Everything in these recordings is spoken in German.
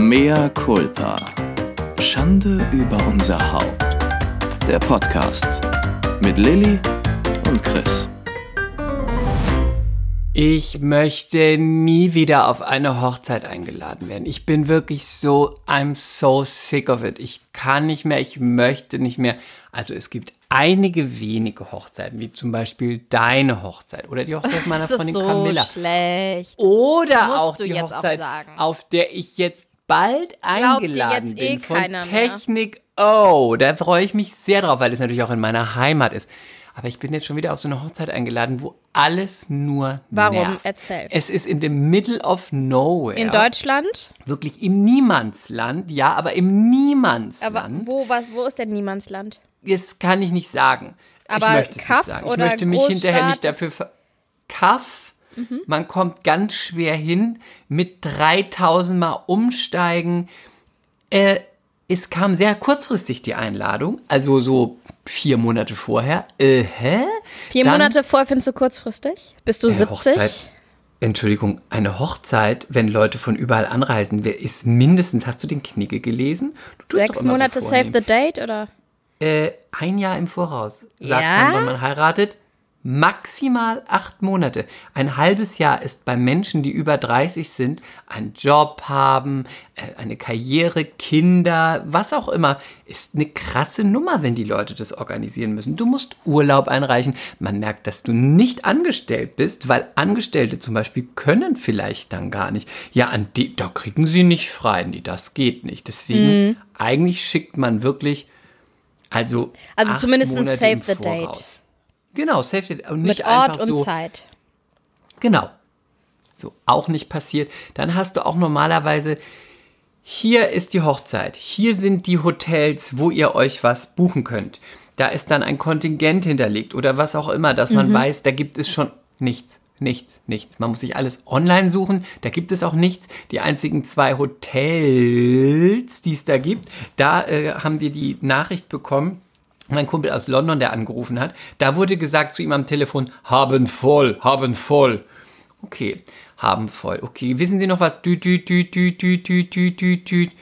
Mea culpa. Schande über unser Haupt. Der Podcast mit Lilly und Chris. Ich möchte nie wieder auf eine Hochzeit eingeladen werden. Ich bin wirklich so, I'm so sick of it. Ich kann nicht mehr, ich möchte nicht mehr. Also es gibt einige wenige Hochzeiten, wie zum Beispiel deine Hochzeit oder die Hochzeit meiner Das ist Freundin so Camilla. schlecht. Oder Musst auch du die jetzt auch Hochzeit, sagen. auf der ich jetzt bald eingeladen eh bin von keiner mehr. Technik O. Da freue ich mich sehr drauf, weil es natürlich auch in meiner Heimat ist. Aber ich bin jetzt schon wieder auf so eine Hochzeit eingeladen, wo alles nur Warum? nervt. Erzähl. Es ist in the middle of nowhere. In Deutschland? Wirklich im Niemandsland, ja, aber im Niemandsland. Aber wo, was, wo ist denn Niemandsland? Das kann ich nicht sagen. Aber ich möchte es Kaff nicht sagen. Ich möchte mich hinterher nicht Großstadt? dafür ver Kaff. Mhm. Man kommt ganz schwer hin mit 3000 Mal umsteigen. Äh, es kam sehr kurzfristig die Einladung, also so vier Monate vorher. Äh, hä? Vier Dann- Monate vorher findest du kurzfristig? Bist du Eine 70? Hochzeit. Entschuldigung, eine Hochzeit, wenn Leute von überall anreisen, wer ist mindestens, hast du den Knigge gelesen? Du tust Sechs Monate so Save the Date oder? Äh, ein Jahr im Voraus sagt Ja? man, wenn man heiratet. Maximal acht Monate. Ein halbes Jahr ist bei Menschen, die über 30 sind, einen Job haben, äh, eine Karriere, Kinder, was auch immer, ist eine krasse Nummer, wenn die Leute das organisieren müssen. Du musst Urlaub einreichen. Man merkt, dass du nicht angestellt bist, weil Angestellte zum Beispiel können vielleicht dann gar nicht. Ja, an die, da kriegen sie nicht frei. Nee, das geht nicht. Deswegen, Mhm. eigentlich schickt man wirklich also, Also acht zumindest ein Monate Save the Date. Genau, Date. Und nicht Mit einfach Ort und so. Zeit. Genau. So, auch nicht passiert. Dann hast du auch normalerweise, hier ist die Hochzeit, hier sind die Hotels, wo ihr euch was buchen könnt. Da ist dann ein Kontingent hinterlegt oder was auch immer, dass Mhm. man weiß, da gibt es schon nichts. Nichts, nichts. Man muss sich alles online suchen. Da gibt es auch nichts. Die einzigen zwei Hotels, die es da gibt, da äh, haben wir die Nachricht bekommen, mein Kumpel aus London, der angerufen hat, da wurde gesagt zu ihm am Telefon, haben voll, haben voll. Okay, haben voll. Okay, wissen Sie noch was? Düt, düt, düt, düt, düt, düt, düt, düt.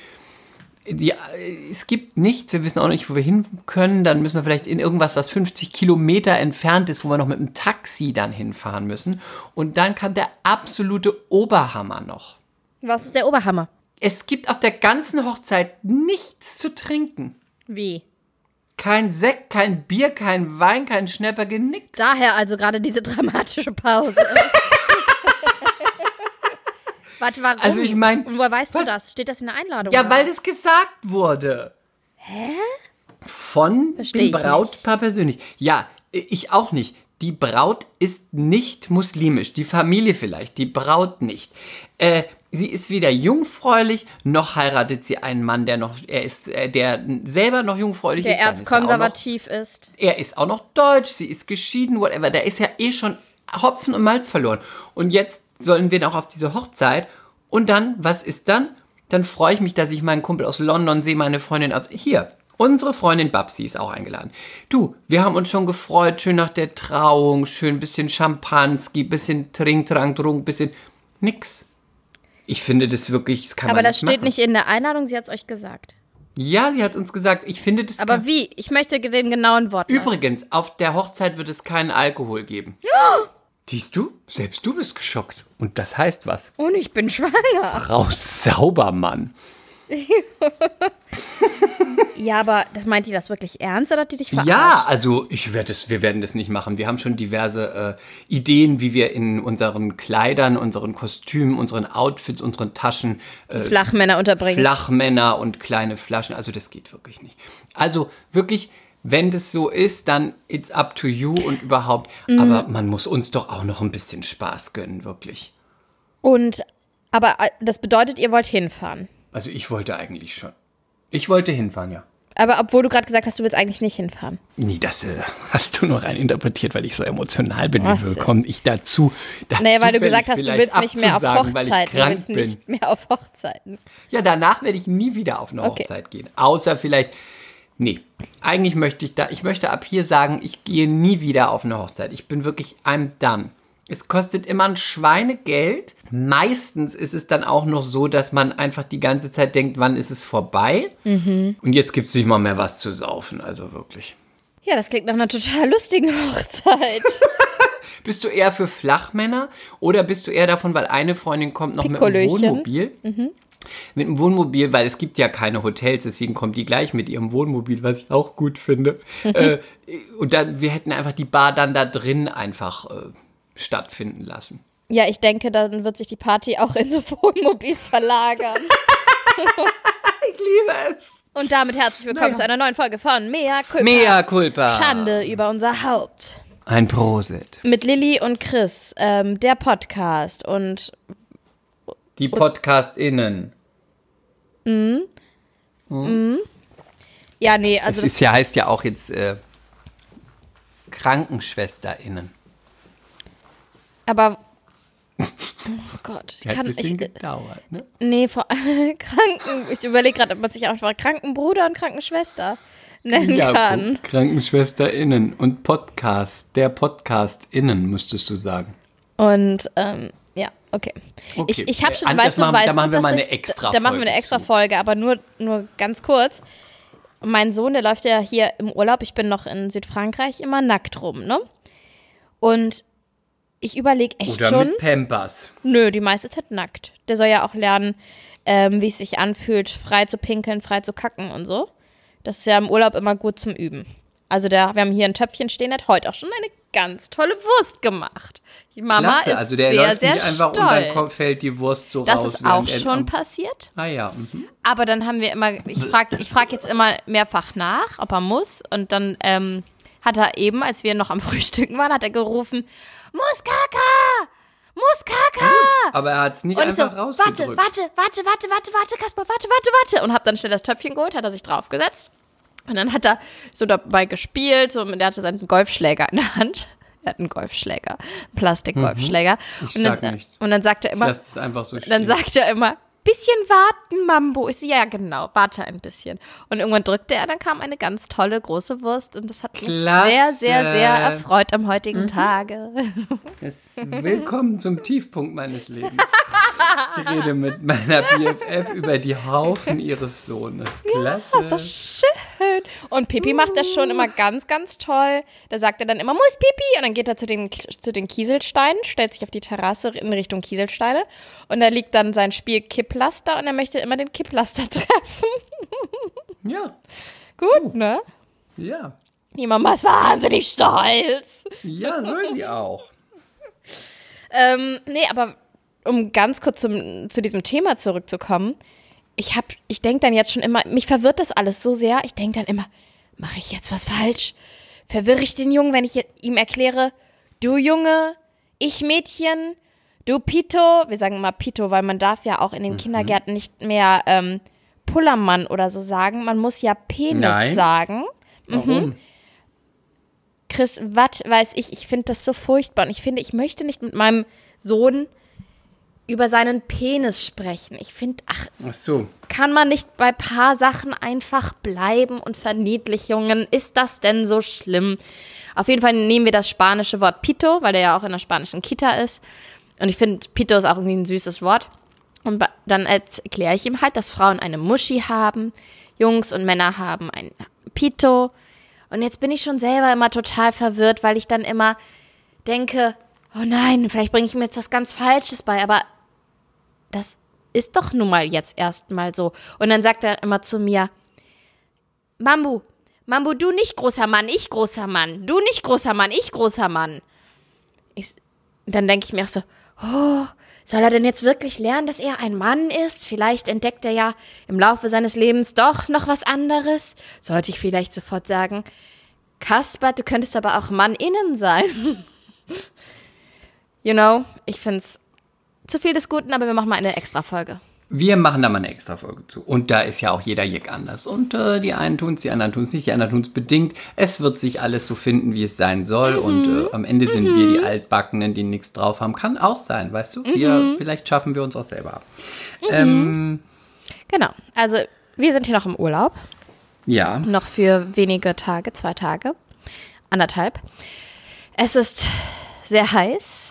Die, äh, es gibt nichts, wir wissen auch nicht, wo wir hin können. Dann müssen wir vielleicht in irgendwas, was 50 Kilometer entfernt ist, wo wir noch mit dem Taxi dann hinfahren müssen. Und dann kam der absolute Oberhammer noch. Was ist der Oberhammer? Es gibt auf der ganzen Hochzeit nichts zu trinken. Wie? Kein Sekt, kein Bier, kein Wein, kein Schnäpperge, nix. Daher also gerade diese dramatische Pause. Warte, warum? Also ich mein, Und woher weißt was- du das? Steht das in der Einladung? Ja, oder weil das gesagt wurde. Hä? Von Versteh dem nicht. Brautpaar persönlich. Ja, ich auch nicht. Die Braut ist nicht muslimisch. Die Familie vielleicht, die Braut nicht. Äh, sie ist weder jungfräulich, noch heiratet sie einen Mann, der noch, er ist, äh, der selber noch jungfräulich der ist. dann ist er noch- erzkonservativ ist. er ist auch noch deutsch, sie ist geschieden, whatever. Der ist ja eh schon Hopfen und Malz verloren. Und jetzt sollen wir noch auf diese Hochzeit. Und dann, was ist dann? Dann freue ich mich, dass ich meinen Kumpel aus London sehe, meine Freundin aus. Hier, unsere Freundin Babsi ist auch eingeladen. Du, wir haben uns schon gefreut, schön nach der Trauung, schön bisschen Champanski, bisschen Trink, Trank, Trunk, bisschen nix. Ich finde das wirklich, das kann Aber man das nicht steht machen. nicht in der Einladung, sie hat es euch gesagt. Ja, sie hat uns gesagt, ich finde das Aber kann- wie? Ich möchte den genauen Worten. Übrigens, auf der Hochzeit wird es keinen Alkohol geben. Siehst du? Selbst du bist geschockt. Und das heißt was? Und ich bin schwanger. Frau Saubermann. Ja, aber das meint die das wirklich ernst oder hat die dich verarscht? Ja, also ich werde es, wir werden das nicht machen. Wir haben schon diverse äh, Ideen, wie wir in unseren Kleidern, unseren Kostümen, unseren Outfits, unseren Taschen äh, Flachmänner unterbringen. Flachmänner und kleine Flaschen. Also das geht wirklich nicht. Also wirklich, wenn das so ist, dann it's up to you und überhaupt. Mhm. Aber man muss uns doch auch noch ein bisschen Spaß gönnen, wirklich. Und, aber äh, das bedeutet, ihr wollt hinfahren. Also ich wollte eigentlich schon. Ich wollte hinfahren, ja. Aber obwohl du gerade gesagt hast, du willst eigentlich nicht hinfahren. Nee, das äh, hast du nur rein interpretiert, weil ich so emotional bin. Was Wie willkommen ich dazu? dazu Naja, weil du gesagt hast, du willst nicht mehr auf Hochzeiten. Du willst bin. nicht mehr auf Hochzeiten. Ja, danach werde ich nie wieder auf eine Okay. Hochzeit gehen. Außer vielleicht. Nee, eigentlich möchte ich da, ich möchte ab hier sagen, ich gehe nie wieder auf eine Hochzeit. Ich bin wirklich, I'm done. Es kostet immer ein Schweinegeld. Meistens ist es dann auch noch so, dass man einfach die ganze Zeit denkt, wann ist es vorbei? Und jetzt gibt es nicht mal mehr was zu saufen, also wirklich. Ja, das klingt nach einer total lustigen Hochzeit. Bist du eher für Flachmänner oder bist du eher davon, weil eine Freundin kommt noch mit einem. Wohnmobil? Mit einem Wohnmobil, weil es gibt ja keine Hotels, deswegen kommt die gleich mit ihrem Wohnmobil, was ich auch gut finde. äh, und dann, wir hätten einfach die Bar dann da drin einfach äh, stattfinden lassen. ja, ich denke, dann wird sich die Party auch in so Wohnmobil verlagern. Ich liebe es. Und damit herzlich willkommen Naja. zu einer neuen Folge von Mea Culpa. Mea culpa. Schande über unser Haupt. Ein Prosit. Mit Lilly und Chris, ähm, der Podcast. Und Die PodcastInnen. ja, nee, Es also das, ist ja, heißt ja auch jetzt äh, KrankenschwesterInnen. Aber oh Gott, ich Hat ein kann bisschen ich, gedauert, ne? nee, vor Kranken, ich überlege gerade, ob man sich einfach Krankenbruder und Krankenschwester nennen kann. guck, KrankenschwesterInnen und Podcast, der PodcastInnen, müsstest du sagen. Und ähm, ja, okay. Okay. Ich, ich habe schon, An- weißt du, machen- weißt da machen wir mal eine ich, extra Da machen wir Folge eine extra zu. Folge, aber nur, nur ganz kurz. Mein Sohn, der läuft ja hier im Urlaub, ich bin noch in Südfrankreich, immer nackt rum, ne? Und ich überlege echt Oder schon, mit Pampers. nö, die meiste Zeit nackt. Der soll ja auch lernen, ähm, wie es sich anfühlt, frei zu pinkeln, frei zu kacken und so. Das ist ja im Urlaub immer gut zum Üben. Also der, wir haben hier ein Töpfchen stehen, der hat heute auch schon eine ganz tolle Wurst gemacht. Die Mama Klasse, ist also der sehr, läuft sehr nicht einfach stolz. und dann fällt die Wurst so Das raus. ist auch schon passiert. Ah ja, mhm. Aber dann haben wir immer, ich frage ich frag jetzt immer mehrfach nach, ob er muss. Und dann ähm, hat er eben, als wir noch am Frühstücken waren, hat er gerufen, muss Kaka! Muss Kaka! aber er hat es nicht Und ich so, einfach warte, rausgedrückt. warte, warte, warte, warte, warte, Kasper, warte, warte, warte. Und hab dann schnell das Töpfchen geholt, hat er sich draufgesetzt. Und dann hat er so dabei gespielt, so, der hatte seinen Golfschläger in der Hand. Er hat einen Golfschläger, Plastikgolfschläger. Ich und, dann, sag nichts. und dann sagt er immer, Lass es einfach so stehen. dann sagt er immer, bisschen warten, Mambo. Ich so, ja, genau, warte ein bisschen. Und irgendwann drückte er, dann kam eine ganz tolle große Wurst und das hat mich Klasse. sehr, sehr, sehr erfreut am heutigen Tage. Es- Willkommen zum Tiefpunkt meines Lebens. Ich rede mit meiner BFF über die Haufen ihres Sohnes. Klasse. Das ist doch schön. Und Pipi macht das schon immer ganz, ganz toll. Da sagt er dann immer, muss Pipi. Und dann geht er zu den, zu den Kieselsteinen, stellt sich auf die Terrasse in Richtung Kieselsteine. Und da liegt dann sein Spiel Kipplaster und er möchte immer den Kipplaster treffen. ja, Gut, ne? ja. Die Mama ist wahnsinnig stolz. Ja, soll sie auch. Ähm, nee, aber um ganz kurz zum, zu diesem Thema zurückzukommen, ich hab, ich denke dann jetzt schon immer, mich verwirrt das alles so sehr, ich denke dann immer, mache ich jetzt was falsch? Verwirre ich den Jungen, wenn ich ihm erkläre, du Junge, ich Mädchen, du Pito, wir sagen immer Pito, weil man darf ja auch in den Kindergärten nicht mehr ähm, Pullermann oder so sagen, man muss ja Penis Nein. sagen. Warum? Chris, was weiß ich, ich finde das so furchtbar und ich finde, ich möchte nicht mit meinem Sohn über seinen Penis sprechen. Ich finde, ach, Ach so. kann man nicht bei paar Sachen einfach bleiben und Verniedlichungen? Ist das denn so schlimm? Auf jeden Fall nehmen wir das spanische Wort Pito, weil der ja auch in der spanischen Kita ist. Und ich finde, Pito ist auch irgendwie ein süßes Wort. Und dann erkläre ich ihm halt, dass Frauen eine Muschi haben, Jungs und Männer haben ein Pito. Und jetzt bin ich schon selber immer total verwirrt, weil ich dann immer denke, oh nein, vielleicht bringe ich mir jetzt was ganz Falsches bei, aber das ist doch nun mal jetzt erstmal so. Und dann sagt er immer zu mir, Mambu, Mambu, du nicht großer Mann, ich großer Mann. Du nicht großer Mann, ich großer Mann. Ich, dann denke ich mir auch so, oh, soll er denn jetzt wirklich lernen, dass er ein Mann ist? Vielleicht entdeckt er ja im Laufe seines Lebens doch noch was anderes. Sollte ich vielleicht sofort sagen, Kasper, du könntest aber auch Mann innen sein. you know, ich finde es zu viel des Guten, aber wir machen mal eine extra Folge. Wir machen da mal eine extra Folge zu. Und da ist ja auch jeder Jick anders. Und äh, die einen tun es, die anderen tun es nicht, die anderen tun es bedingt. Es wird sich alles so finden, wie es sein soll. Und äh, am Ende sind wir die Altbackenen, die nichts drauf haben. Kann auch sein, weißt du? Wir, vielleicht schaffen wir uns auch selber ab. Ähm, Genau, also wir sind hier noch im Urlaub, ja. noch für wenige Tage, zwei Tage, anderthalb. Es ist sehr heiß.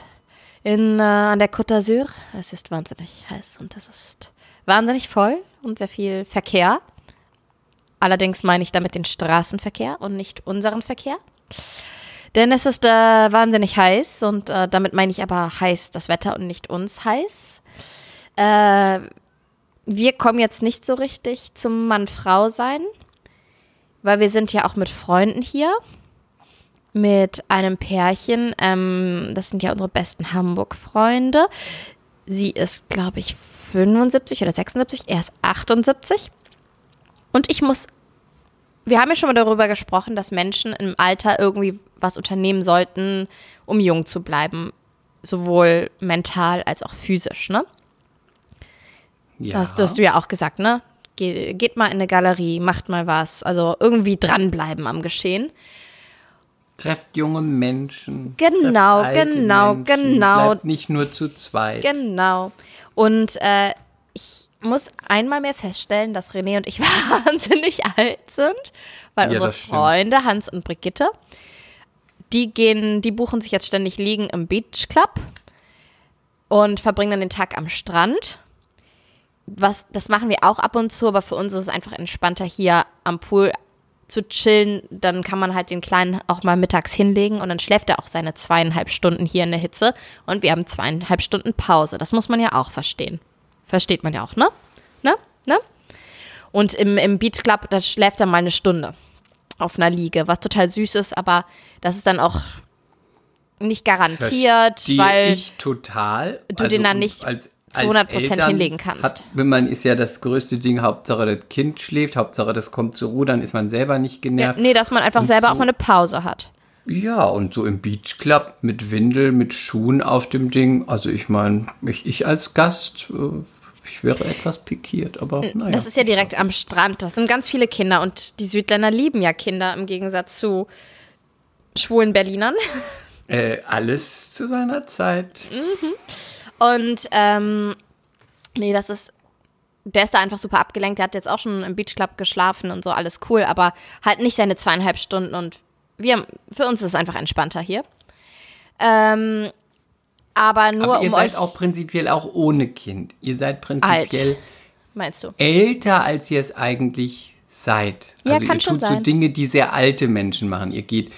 In, äh, an der Côte d'Azur. Es ist wahnsinnig heiß und es ist wahnsinnig voll und sehr viel Verkehr. Allerdings meine ich damit den Straßenverkehr und nicht unseren Verkehr. Denn es ist äh, wahnsinnig heiß und äh, damit meine ich aber heiß das Wetter und nicht uns heiß. Äh, wir kommen jetzt nicht so richtig zum Mann-Frau sein, weil wir sind ja auch mit Freunden hier. Mit einem Pärchen, ähm, das sind ja unsere besten Hamburg-Freunde. Sie ist, glaube ich, 75 oder 76, er ist 78. Und ich muss, wir haben ja schon mal darüber gesprochen, dass Menschen im Alter irgendwie was unternehmen sollten, um jung zu bleiben. Sowohl mental als auch physisch, ne? Ja. Das hast du ja auch gesagt, ne? Ge geht mal in eine Galerie, macht mal was. Also irgendwie dranbleiben am Geschehen. Trefft junge Menschen. Genau, genau, Menschen, genau. Bleibt nicht nur zu zweit. Genau. Und äh, ich muss einmal mehr feststellen, dass René und ich wahnsinnig alt sind, weil Ja, unsere. Freunde Hans und Brigitte, die gehen, die buchen sich jetzt ständig liegen im Beach Club und verbringen dann den Tag am Strand. Was, das machen wir auch ab und zu, aber für uns ist es einfach entspannter, hier am Pool zu chillen. Dann kann man halt den Kleinen auch mal mittags hinlegen und dann schläft er auch seine zweieinhalb Stunden hier in der Hitze und wir haben zweieinhalb Stunden Pause. Das muss man ja auch verstehen. Versteht man ja auch, ne? Ne? Ne? Und im, im Beach Club, da schläft er mal eine Stunde auf einer Liege, was total süß ist, aber das ist dann auch nicht garantiert, Verstehe weil ich total. du den dann nicht als, zu 100% hinlegen kannst. Hat, wenn man ist ja das größte Ding, Hauptsache das Kind schläft, Hauptsache das kommt zur Ruhe, dann ist man selber nicht ja, genervt. nee, dass man einfach Und selber so- auch mal eine Pause hat. Ja, und so im Beach Club mit Windel, mit Schuhen auf dem Ding. Also ich meine, ich, ich als Gast, äh, ich wäre etwas pikiert, aber naja. Das ist ja direkt am Strand. Das sind ganz viele Kinder und die Südländer lieben ja Kinder im Gegensatz zu schwulen Berlinern. äh, alles zu seiner Zeit. Und ähm, nee, das ist. Der ist da einfach super abgelenkt. Der hat jetzt auch schon im Beach Club geschlafen und so, alles cool, aber halt nicht seine zweieinhalb Stunden und wir, für uns ist es einfach entspannter hier. Ähm, aber nur Aber ihr um seid euch. auch prinzipiell auch ohne Kind. Ihr seid prinzipiell meinst du? älter, als ihr es eigentlich seid. Ja, Also kann ihr schon tut so sein. Dinge, die sehr alte Menschen machen. Ihr geht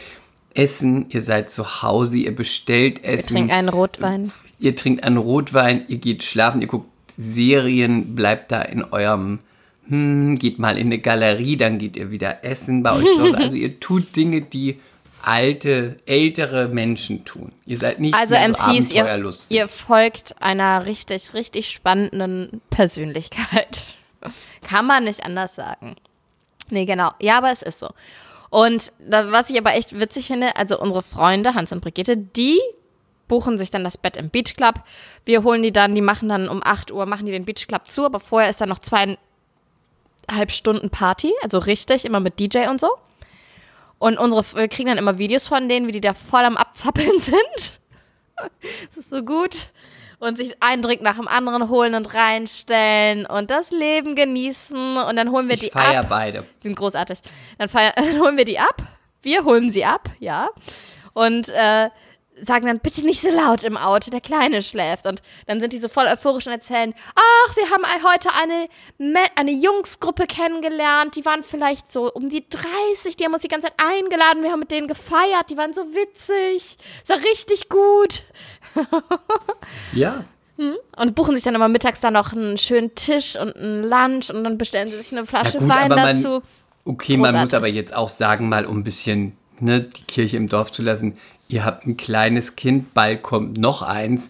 essen, ihr seid zu Hause, ihr bestellt Essen. Trink einen Rotwein. Ihr trinkt einen Rotwein, ihr geht schlafen, ihr guckt Serien, bleibt da in eurem, hm, geht mal in eine Galerie, dann geht ihr wieder essen bei euch zu Hause. Also ihr tut Dinge, die alte, ältere Menschen tun. Ihr seid nicht Also mehr so MCs, ihr, ihr folgt einer richtig, richtig spannenden Persönlichkeit. Kann man nicht anders sagen. Nee, genau. Ja, aber es ist so. Und da, was ich aber echt witzig finde, also unsere Freunde, Hans und Brigitte, die buchen sich dann das Bett im Beach Club. Wir holen die dann, die machen dann um 8 Uhr, machen die den Beach Club zu, aber vorher ist dann noch zweieinhalb Stunden Party, also richtig, immer mit DJ und so. Und unsere, wir kriegen dann immer Videos von denen, wie die da voll am Abzappeln sind. Das ist so gut. Und sich einen Drink nach dem anderen holen und reinstellen und das Leben genießen. Und dann holen wir ich die feier ab. beide. Die sind großartig. Dann, feier, dann holen wir die ab. Wir holen sie ab, ja. Und äh, sagen dann, bitte nicht so laut im Auto, der Kleine schläft. Und dann sind die so voll euphorisch und erzählen, ach, wir haben heute eine, Me- eine Jungsgruppe kennengelernt, die waren vielleicht so um die 30, die haben uns die ganze Zeit eingeladen, wir haben mit denen gefeiert, die waren so witzig, war richtig gut. Ja. Und buchen sich dann immer mittags dann noch einen schönen Tisch und einen Lunch und dann bestellen sie sich eine Flasche gut, Wein man, dazu. okay, man muss Großartig. aber jetzt auch sagen, mal um ein bisschen ne, die Kirche im Dorf zu lassen. Ihr habt ein kleines Kind, bald kommt noch eins.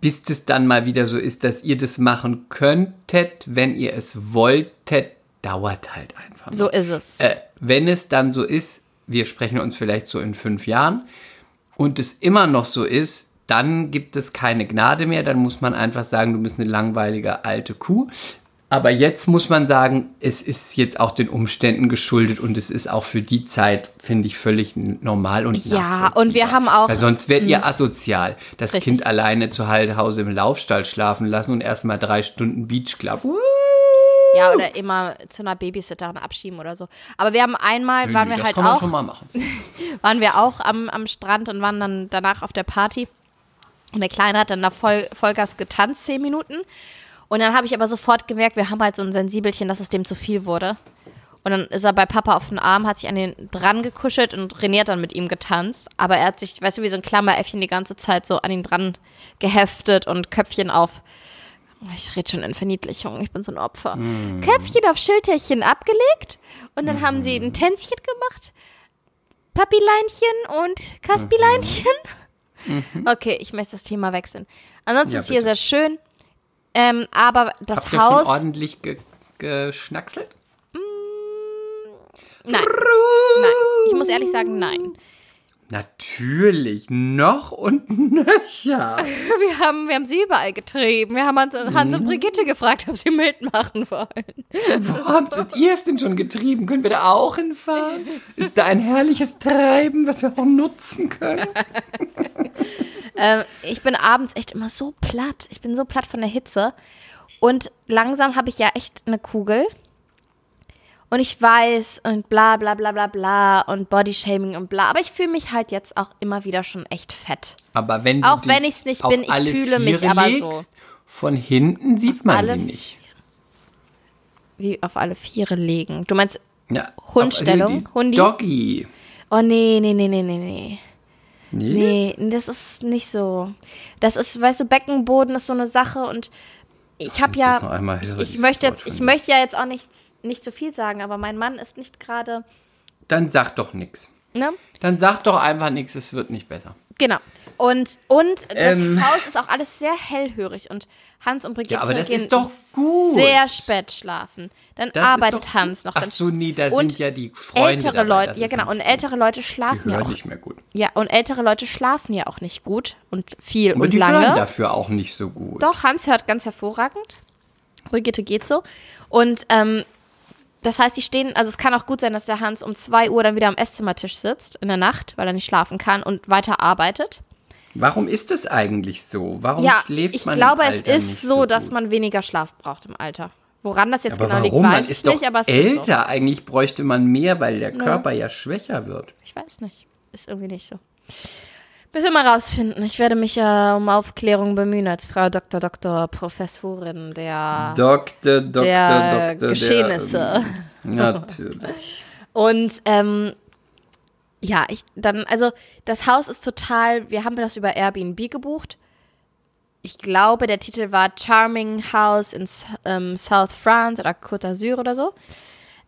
Bis es dann mal wieder so ist, dass ihr das machen könntet, wenn ihr es wolltet, dauert halt einfach. noch. So ist es. Äh, wenn es dann so ist, wir sprechen uns vielleicht so in fünf Jahren und es immer noch so ist, dann gibt es keine Gnade mehr. Dann muss man einfach sagen, du bist eine langweilige alte Kuh. Aber jetzt muss man sagen, es ist jetzt auch den Umständen geschuldet und es ist auch für die Zeit, finde ich, völlig normal und Ja, und wir haben auch- Weil sonst werdet ihr asozial. Das Richtig. Kind alleine zu Hause im Laufstall schlafen lassen und erstmal drei Stunden Beach Club. Ja, oder immer zu einer Babysitterin abschieben oder so. Aber wir haben einmal, waren wir das halt kann man auch, schon mal machen. waren wir auch am, am Strand und waren dann danach auf der Party. Und der Kleine hat dann da voll, Vollgas getanzt, zehn Minuten. Und dann habe ich aber sofort gemerkt, wir haben halt so ein Sensibelchen, dass es dem zu viel wurde. Und dann ist er bei Papa auf den Arm, hat sich an den dran gekuschelt und René hat dann mit ihm getanzt. Aber er hat sich, weißt du, wie so ein Klammeräffchen die ganze Zeit so an ihn dran geheftet und Köpfchen auf. Ich rede schon in Verniedlichung, ich bin so ein Opfer. Köpfchen auf Schulterchen abgelegt und dann haben sie ein Tänzchen gemacht. Papileinchen und Kaspileinchen. Okay, ich möchte das Thema wechseln. Ansonsten Ja, ist hier bitte. sehr schön. Ähm, aber das Habt ihr schon Haus. ordentlich ge geschnackselt? Nein. Nein. Ich muss ehrlich sagen, nein. Natürlich, noch und nöcher. Wir haben, wir haben sie überall getrieben. Wir haben Hans, Hans Mhm. und Brigitte gefragt, ob sie mitmachen wollen. Wo habt ihr es denn schon getrieben? Können wir da auch hinfahren? Ist da ein herrliches Treiben, was wir auch nutzen können? Ähm, ich bin abends echt immer so platt. Ich bin so platt von der Hitze. Und langsam habe ich ja echt eine Kugel. Und ich weiß und bla bla bla bla bla und Bodyshaming und bla. Aber ich fühle mich halt jetzt auch immer wieder schon echt fett. Aber wenn du Auch wenn ich's nicht auf bin, ich fühle mich Viere aber legst, so. Von hinten sieht man sie nicht. Wie auf alle Viere legen. Du meinst, Ja, Hundstellung? auf- die Hundi? Doggy. oh nee, nee, nee, nee, nee, nee. Nee. Nee, das ist nicht so. Das ist, weißt du, Beckenboden ist so eine Sache und ich habe ja, ich, ich möchte jetzt, ich möchte ja jetzt auch nichts, nicht zu viel sagen, aber mein Mann ist nicht gerade, Dann sag doch nichts. ne? Dann sag doch einfach nichts, es wird nicht besser. Genau. Und, und das Ähm. Haus ist auch alles sehr hellhörig und Hans und Brigitte Ja, aber das gehen ist doch gut. sehr spät schlafen. Dann Das arbeitet Hans noch. Ach so, nee, da sind ja die Freunde ältere dabei, Leute, ja genau, und ältere Leute schlafen ja auch. nicht mehr gut. Ja, und ältere Leute schlafen ja auch nicht gut und viel Aber und die lange. hören dafür auch nicht so gut. Doch, Hans hört ganz hervorragend. Brigitte geht so. Und ähm, das heißt, die stehen, also es kann auch gut sein, dass der Hans um 2 Uhr dann wieder am Esszimmertisch sitzt in der Nacht, weil er nicht schlafen kann und weiter arbeitet. Warum ist es eigentlich so? Warum ja, schläft ich man glaube, im es Alter ist nicht so, dass man weniger Schlaf braucht im Alter. Woran das jetzt Aber genau liegt, warum? Man weiß ich ist doch nicht, aber es älter. ist so. Eigentlich bräuchte man mehr, weil der Körper ja schwächer wird. Ich weiß nicht. Ist irgendwie nicht so. Müssen wir mal rausfinden. Ich werde mich ja um Aufklärung bemühen als Frau Dr. Dr. Professorin der, Doktor, Doktor, der Doktor. Geschehnisse. Der, natürlich. Und ähm, ja, ich dann, also das Haus ist total, wir haben das über Airbnb gebucht. Ich glaube, der Titel war Charming House in ähm, South France oder Côte d'Azur oder so.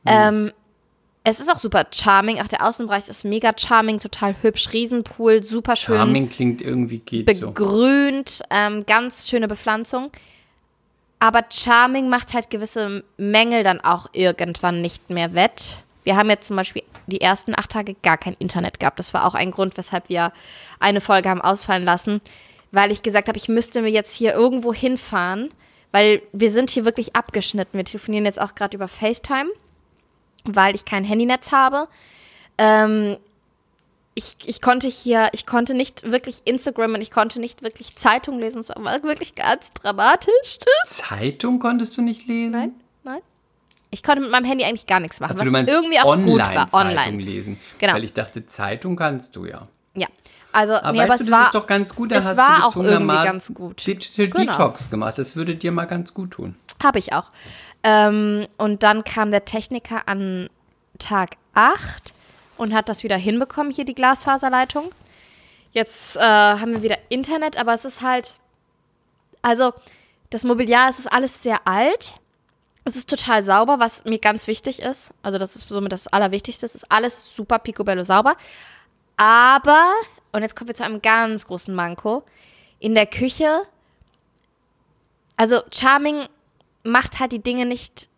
Ähm, es ist auch super charming, auch der Außenbereich ist mega charming, total hübsch, Riesenpool, super schön Charming klingt irgendwie geht so. begrünt, ähm, ganz schöne Bepflanzung. Aber Charming macht halt gewisse Mängel dann auch irgendwann nicht mehr wett. Wir haben jetzt zum Beispiel die ersten acht Tage gar kein Internet gehabt. Das war auch ein Grund, weshalb wir eine Folge haben ausfallen lassen, weil ich gesagt habe, ich müsste mir jetzt hier irgendwo hinfahren, weil wir sind hier wirklich abgeschnitten. Wir telefonieren jetzt auch gerade über FaceTime, weil ich kein Handynetz habe. Ähm, ich, ich konnte hier, ich konnte nicht wirklich Instagram und ich konnte nicht wirklich Zeitung lesen. Es war wirklich ganz dramatisch. Zeitung konntest du nicht lesen? Nein, nein. Ich konnte mit meinem Handy eigentlich gar nichts machen, Also was du meinst irgendwie auch gut war. Online. lesen. Genau. Weil ich dachte, Zeitung kannst du ja. Ja. Also, Aber nee, weißt aber du, das war, ist doch ganz gut, da es hast war du auch irgendwie ganz gut. Digital Genau. Detox gemacht. Das würde dir mal ganz gut tun. Habe ich auch. Ähm, und dann kam der Techniker an Tag 8 und hat das wieder hinbekommen, hier die Glasfaserleitung. Jetzt äh, haben wir wieder Internet, aber es ist halt, also das Mobiliar, es ist alles sehr alt. Es ist total sauber, was mir ganz wichtig ist. Also das ist somit das Allerwichtigste. Es ist alles super picobello sauber. Aber, und jetzt kommen wir zu einem ganz großen Manko, in der Küche, also Charming macht halt die Dinge nicht,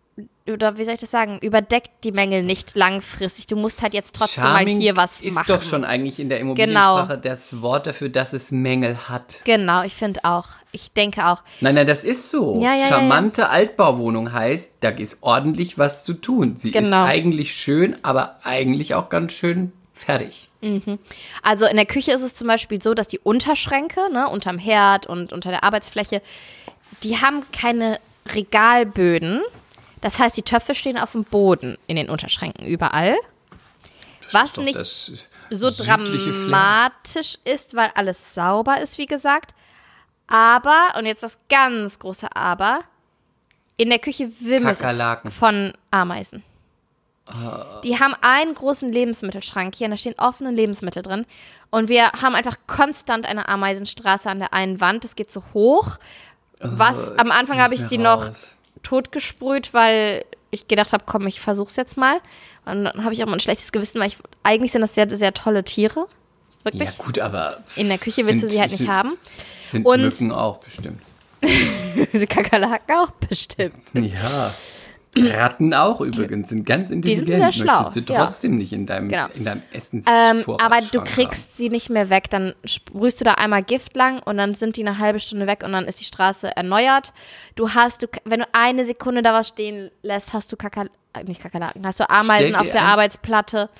oder wie soll ich das sagen, überdeckt die Mängel nicht langfristig. Du musst halt jetzt trotzdem Charming mal hier was ist machen. doch schon eigentlich in der Immobiliensprache Genau. das Wort dafür, dass es Mängel hat. Genau, ich finde auch. Ich denke auch. Nein, nein, das ist so. Ja, ja, ja, Charmante Altbauwohnung heißt, da ist ordentlich was zu tun. Sie ist Genau. eigentlich schön, aber eigentlich auch ganz schön fertig. Also in der Küche ist es zum Beispiel so, dass die Unterschränke, ne, unterm Herd und unter der Arbeitsfläche, die haben keine Regalböden. Das heißt, die Töpfe stehen auf dem Boden in den Unterschränken überall. Was Doch nicht das so südliche Flair. dramatisch ist, weil alles sauber ist, wie gesagt. Aber, und jetzt das ganz große Aber, in der Küche wimmelt es von Ameisen. Die haben einen großen Lebensmittelschrank hier und da stehen offene Lebensmittel drin. Und wir haben einfach konstant eine Ameisenstraße an der einen Wand. Das geht so hoch. Was am Anfang habe ich sie noch totgesprüht, weil ich gedacht habe, komm, ich versuch's jetzt mal. Und dann habe ich auch mal ein schlechtes Gewissen, weil ich eigentlich sind das sehr, sehr tolle Tiere. Wirklich. Ja, gut, aber In der Küche willst Sind- du sie halt nicht sind- haben. sind Und- Mücken auch bestimmt. Diese Kakerlaken auch bestimmt. Ja. Ratten auch übrigens, sind ganz intelligent. sehr schlau, Möchtest du ja. trotzdem nicht in deinem, Genau. in deinem Ähm, Essensvorratsschrank aber du haben. kriegst sie nicht mehr weg. Dann sprühst du da einmal Gift lang und dann sind die eine halbe Stunde weg und dann ist die Straße erneuert. Du hast, du, wenn du eine Sekunde da was stehen lässt, hast du Kakerlaken, nicht Kakerlaken, hast du Ameisen auf der ein- Arbeitsplatte.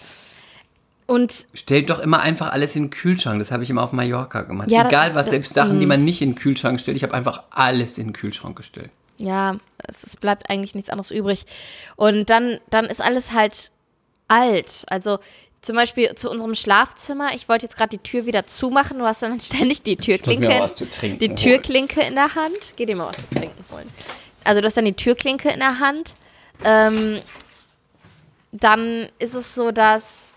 Und Stell doch immer einfach alles in den Kühlschrank. Das habe ich immer auf Mallorca gemacht. Ja, Egal was, selbst Sachen, die man nicht in den Kühlschrank stellt. Ich habe einfach alles in den Kühlschrank gestellt. Ja, es, es bleibt eigentlich nichts anderes übrig. Und dann, dann ist alles halt alt. Also zum Beispiel zu unserem Schlafzimmer. Ich wollte jetzt gerade die Tür wieder zumachen. Du hast dann ständig die Türklinke. mir was zu trinken die holen. Türklinke in der Hand. Geh dir mal was zu trinken holen. Also du hast dann die Türklinke in der Hand. Ähm, dann ist es so, dass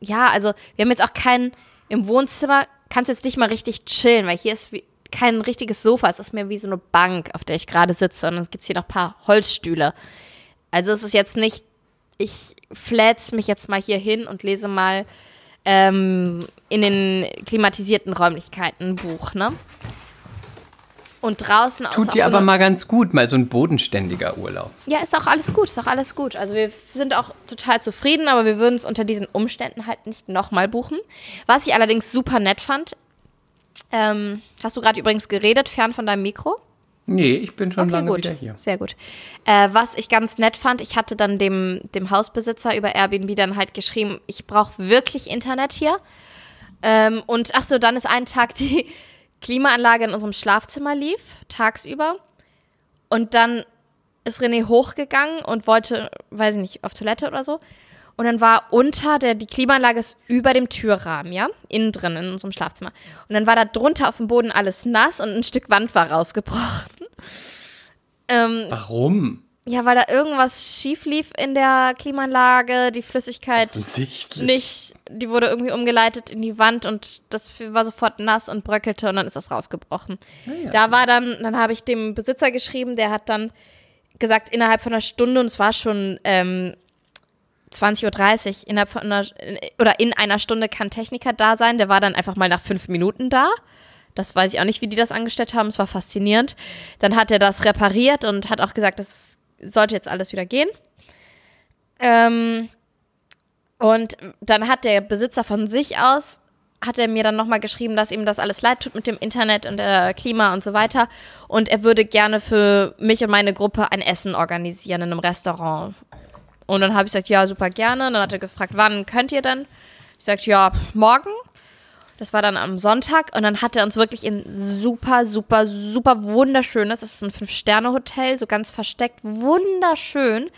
ja, also wir haben jetzt auch keinen im Wohnzimmer, kannst du jetzt nicht mal richtig chillen, weil hier ist wie, kein richtiges Sofa, es ist mehr wie so eine Bank, auf der ich gerade sitze und dann gibt es hier noch ein paar Holzstühle. Also es ist jetzt nicht, ich flätz mich jetzt mal hier hin und lese mal ähm, in den klimatisierten Räumlichkeiten ein Buch, ne? Und draußen Tut dir aber mal ganz gut, mal so ein bodenständiger Urlaub. ja, ist auch alles gut, ist auch alles gut. Also wir sind auch total zufrieden, aber wir würden es unter diesen Umständen halt nicht nochmal buchen. Was ich allerdings super nett fand, ähm, hast du gerade übrigens geredet, fern von deinem Mikro? Nee, ich bin schon Okay, lange gut. wieder hier. Sehr gut. Äh, was ich ganz nett fand, ich hatte dann dem, dem Hausbesitzer über Airbnb dann halt geschrieben, ich brauche wirklich Internet hier. Ähm, und ach so, dann ist ein Tag die Klimaanlage in unserem Schlafzimmer lief, tagsüber. Und dann ist René hochgegangen und wollte, weiß ich nicht, auf Toilette oder so. Und dann war unter der, die Klimaanlage ist über dem Türrahmen, ja, innen drin in unserem Schlafzimmer. Und dann war da drunter auf dem Boden alles nass und ein Stück Wand war rausgebrochen. Ähm, Warum? ja, weil da irgendwas schief lief in der Klimaanlage, die Flüssigkeit nicht, die wurde irgendwie umgeleitet in die Wand und das war sofort nass und bröckelte und dann ist das rausgebrochen. ja. Da war dann, dann habe ich dem Besitzer geschrieben, der hat dann gesagt, innerhalb von einer Stunde, und es war schon ähm, 20.30 Uhr, innerhalb von einer, oder in einer Stunde kann Techniker da sein. Der war dann einfach mal nach fünf Minuten da. Das weiß ich auch nicht, wie die das angestellt haben. Es war faszinierend. Dann hat er das repariert und hat auch gesagt, das sollte jetzt alles wieder gehen. Ähm, und dann hat der Besitzer von sich aus, hat er mir dann nochmal geschrieben, dass ihm das alles leid tut mit dem Internet und der Klima und so weiter. Und er würde gerne für mich und meine Gruppe ein Essen organisieren in einem Restaurant. Und dann habe ich gesagt, ja, super gerne. Und dann hat er gefragt, wann könnt ihr denn? Ich sagte, ja, morgen. Das war dann am Sonntag und dann hat er uns wirklich in super, super, super wunderschönes, das ist ein Fünf-Sterne-Hotel, so ganz versteckt, wunderschön,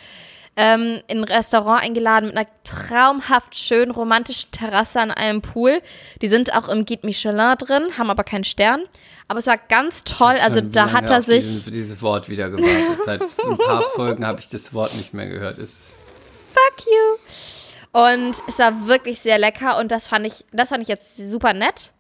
ähm, in ein Restaurant eingeladen mit einer traumhaft schön romantischen Terrasse an einem Pool. Die sind auch im Guide Michelin drin, haben aber keinen Stern. Aber es war ganz toll, also da hat er sich... Diesen, dieses Wort wieder gewartet. Seit ein paar Folgen habe ich das Wort nicht mehr gehört. Es fuck you. Und es war wirklich sehr lecker und das fand ich, das fand ich jetzt super nett.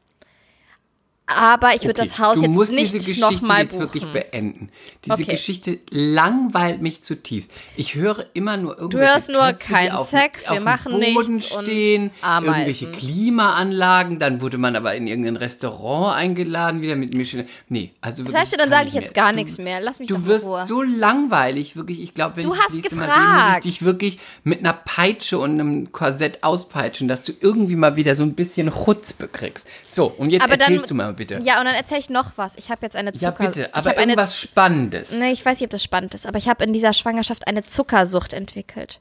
Aber ich würde Okay, das Haus du jetzt musst nicht diese Geschichte nochmal jetzt wirklich buchen. beenden. Diese Okay. Geschichte langweilt mich zutiefst. Ich höre immer nur Du irgendwelche hörst nur Töpfe, die kein auf, Sex, wir auf dem machen Boden nichts und stehen, irgendwelche Klimaanlagen, dann wurde man aber in irgendein Restaurant eingeladen, wieder mit Michelin. Nee, also wirklich. Das heißt, dann sage ich jetzt gar Du- nichts mehr. Lass mich doch Du in wirst Ruhe. so langweilig, wirklich. Ich glaube, wenn Du ich hast das nächste Mal sehe, muss ich gefragt. dich wirklich mit einer Peitsche und einem Korsett auspeitschen, dass du irgendwie mal wieder so ein bisschen Chutzpe kriegst. So, und jetzt Aber dann- erzählst du mal bitte. Ja, und dann erzähle ich noch was. Ich habe jetzt eine Zucker... Ja, bitte, ich aber hab eine, irgendwas Spannendes. Nee, ich weiß nicht, ob das spannend ist, aber ich habe in dieser Schwangerschaft eine Zuckersucht entwickelt.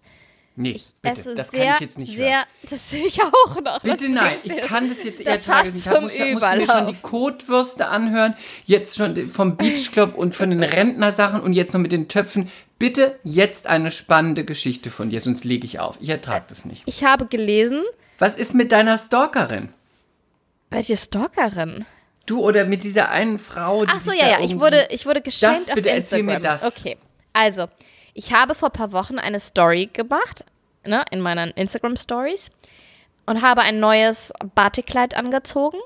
Nee, bitte, Esse das sehr, kann ich jetzt nicht sehr, hören. das will ich auch noch. Bitte nein, ich kann das jetzt eher Das fasst nicht. musst, du- musst du mir schon die Kotwürste anhören, jetzt schon vom Beach Club und von den Rentnersachen und jetzt noch mit den Töpfen. Bitte jetzt eine spannende Geschichte von dir, sonst lege ich auf. Ich ertrage das nicht. Ich habe gelesen, Was ist mit deiner Stalkerin? Welche Stalkerin? Du oder mit dieser einen Frau, die Ach so, ja, ja, ich wurde, ich wurde geschämt Das auf bitte, erzähl Instagram. mir das. Okay, also, ich habe vor ein paar Wochen eine Story gemacht, ne, in meinen Instagram-Stories und habe ein neues Batikkleid angezogen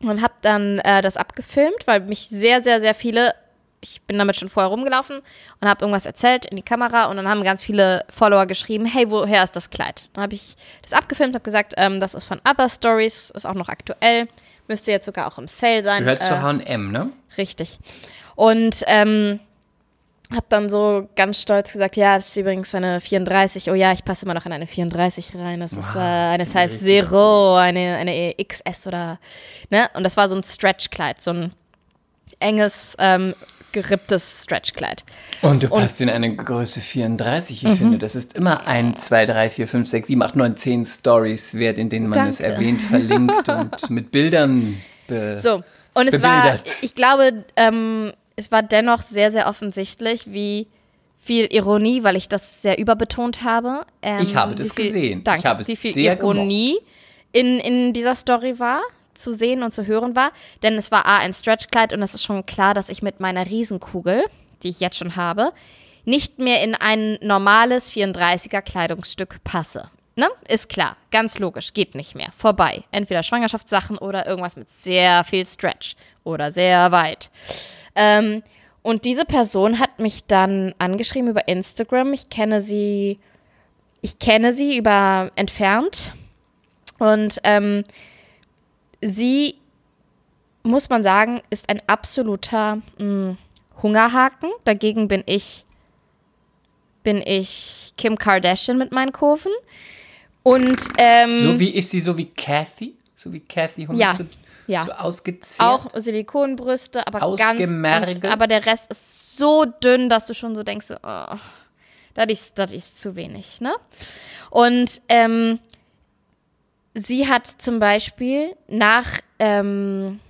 und habe dann äh, das abgefilmt, weil mich sehr, sehr, sehr viele, ich bin damit schon vorher rumgelaufen und habe irgendwas erzählt in die Kamera und dann haben ganz viele Follower geschrieben, hey, woher ist das Kleid? Dann habe ich das abgefilmt, habe gesagt, ähm, das ist von Other Stories, ist auch noch aktuell, müsste jetzt sogar auch im Sale sein. Gehört äh, zu H&M, ne? Richtig. Und ähm, hab dann so ganz stolz gesagt, ja, das ist übrigens eine 34. Oh ja, ich passe immer noch in eine 34 rein. Das ist äh, eine Size Zero, eine, eine XS oder, ne? Und das war so ein Stretchkleid, so ein enges, ähm, geripptes Stretchkleid. Und du passt in eine Größe 34. Ich Mhm. finde, das ist immer ein, zwei, drei, vier, fünf, sechs, sieben, acht, neun, zehn Stories wert, in denen man es Danke. erwähnt, verlinkt und mit Bildern. Be So, und es war, Bebildert. ich glaube, ähm, es war dennoch sehr, sehr offensichtlich, wie viel Ironie, weil ich das sehr überbetont habe. Ähm, Ich habe wie das viel, gesehen. Danke, Ich habe es wie viel sehr Ironie in, in dieser Story war, zu sehen und zu hören war. Denn es war A, ein Stretchkleid und es ist schon klar, dass ich mit meiner Riesenkugel, die ich jetzt schon habe, nicht mehr in ein normales 34er Kleidungsstück passe. Ne? Ist klar, ganz logisch, geht nicht mehr. Vorbei. Entweder Schwangerschaftssachen oder irgendwas mit sehr viel Stretch oder sehr weit. Ähm, und diese Person hat mich dann angeschrieben über Instagram. Ich kenne sie, ich kenne sie über entfernt. Und ähm, sie, muss man sagen, ist ein absoluter mh, Hungerhaken. Dagegen bin ich, bin ich Kim Kardashian mit meinen Kurven. Und ähm, so wie ist sie so wie Kathy? So wie Kathy Hummels? Ja, So, ja. so ausgezehrt? Auch Silikonbrüste, aber ganz. Ausgemergelt. Und, aber der Rest ist so dünn, dass du schon so denkst, oh, das ist, das ist zu wenig, ne? Und ähm, sie hat zum Beispiel nach, ähm,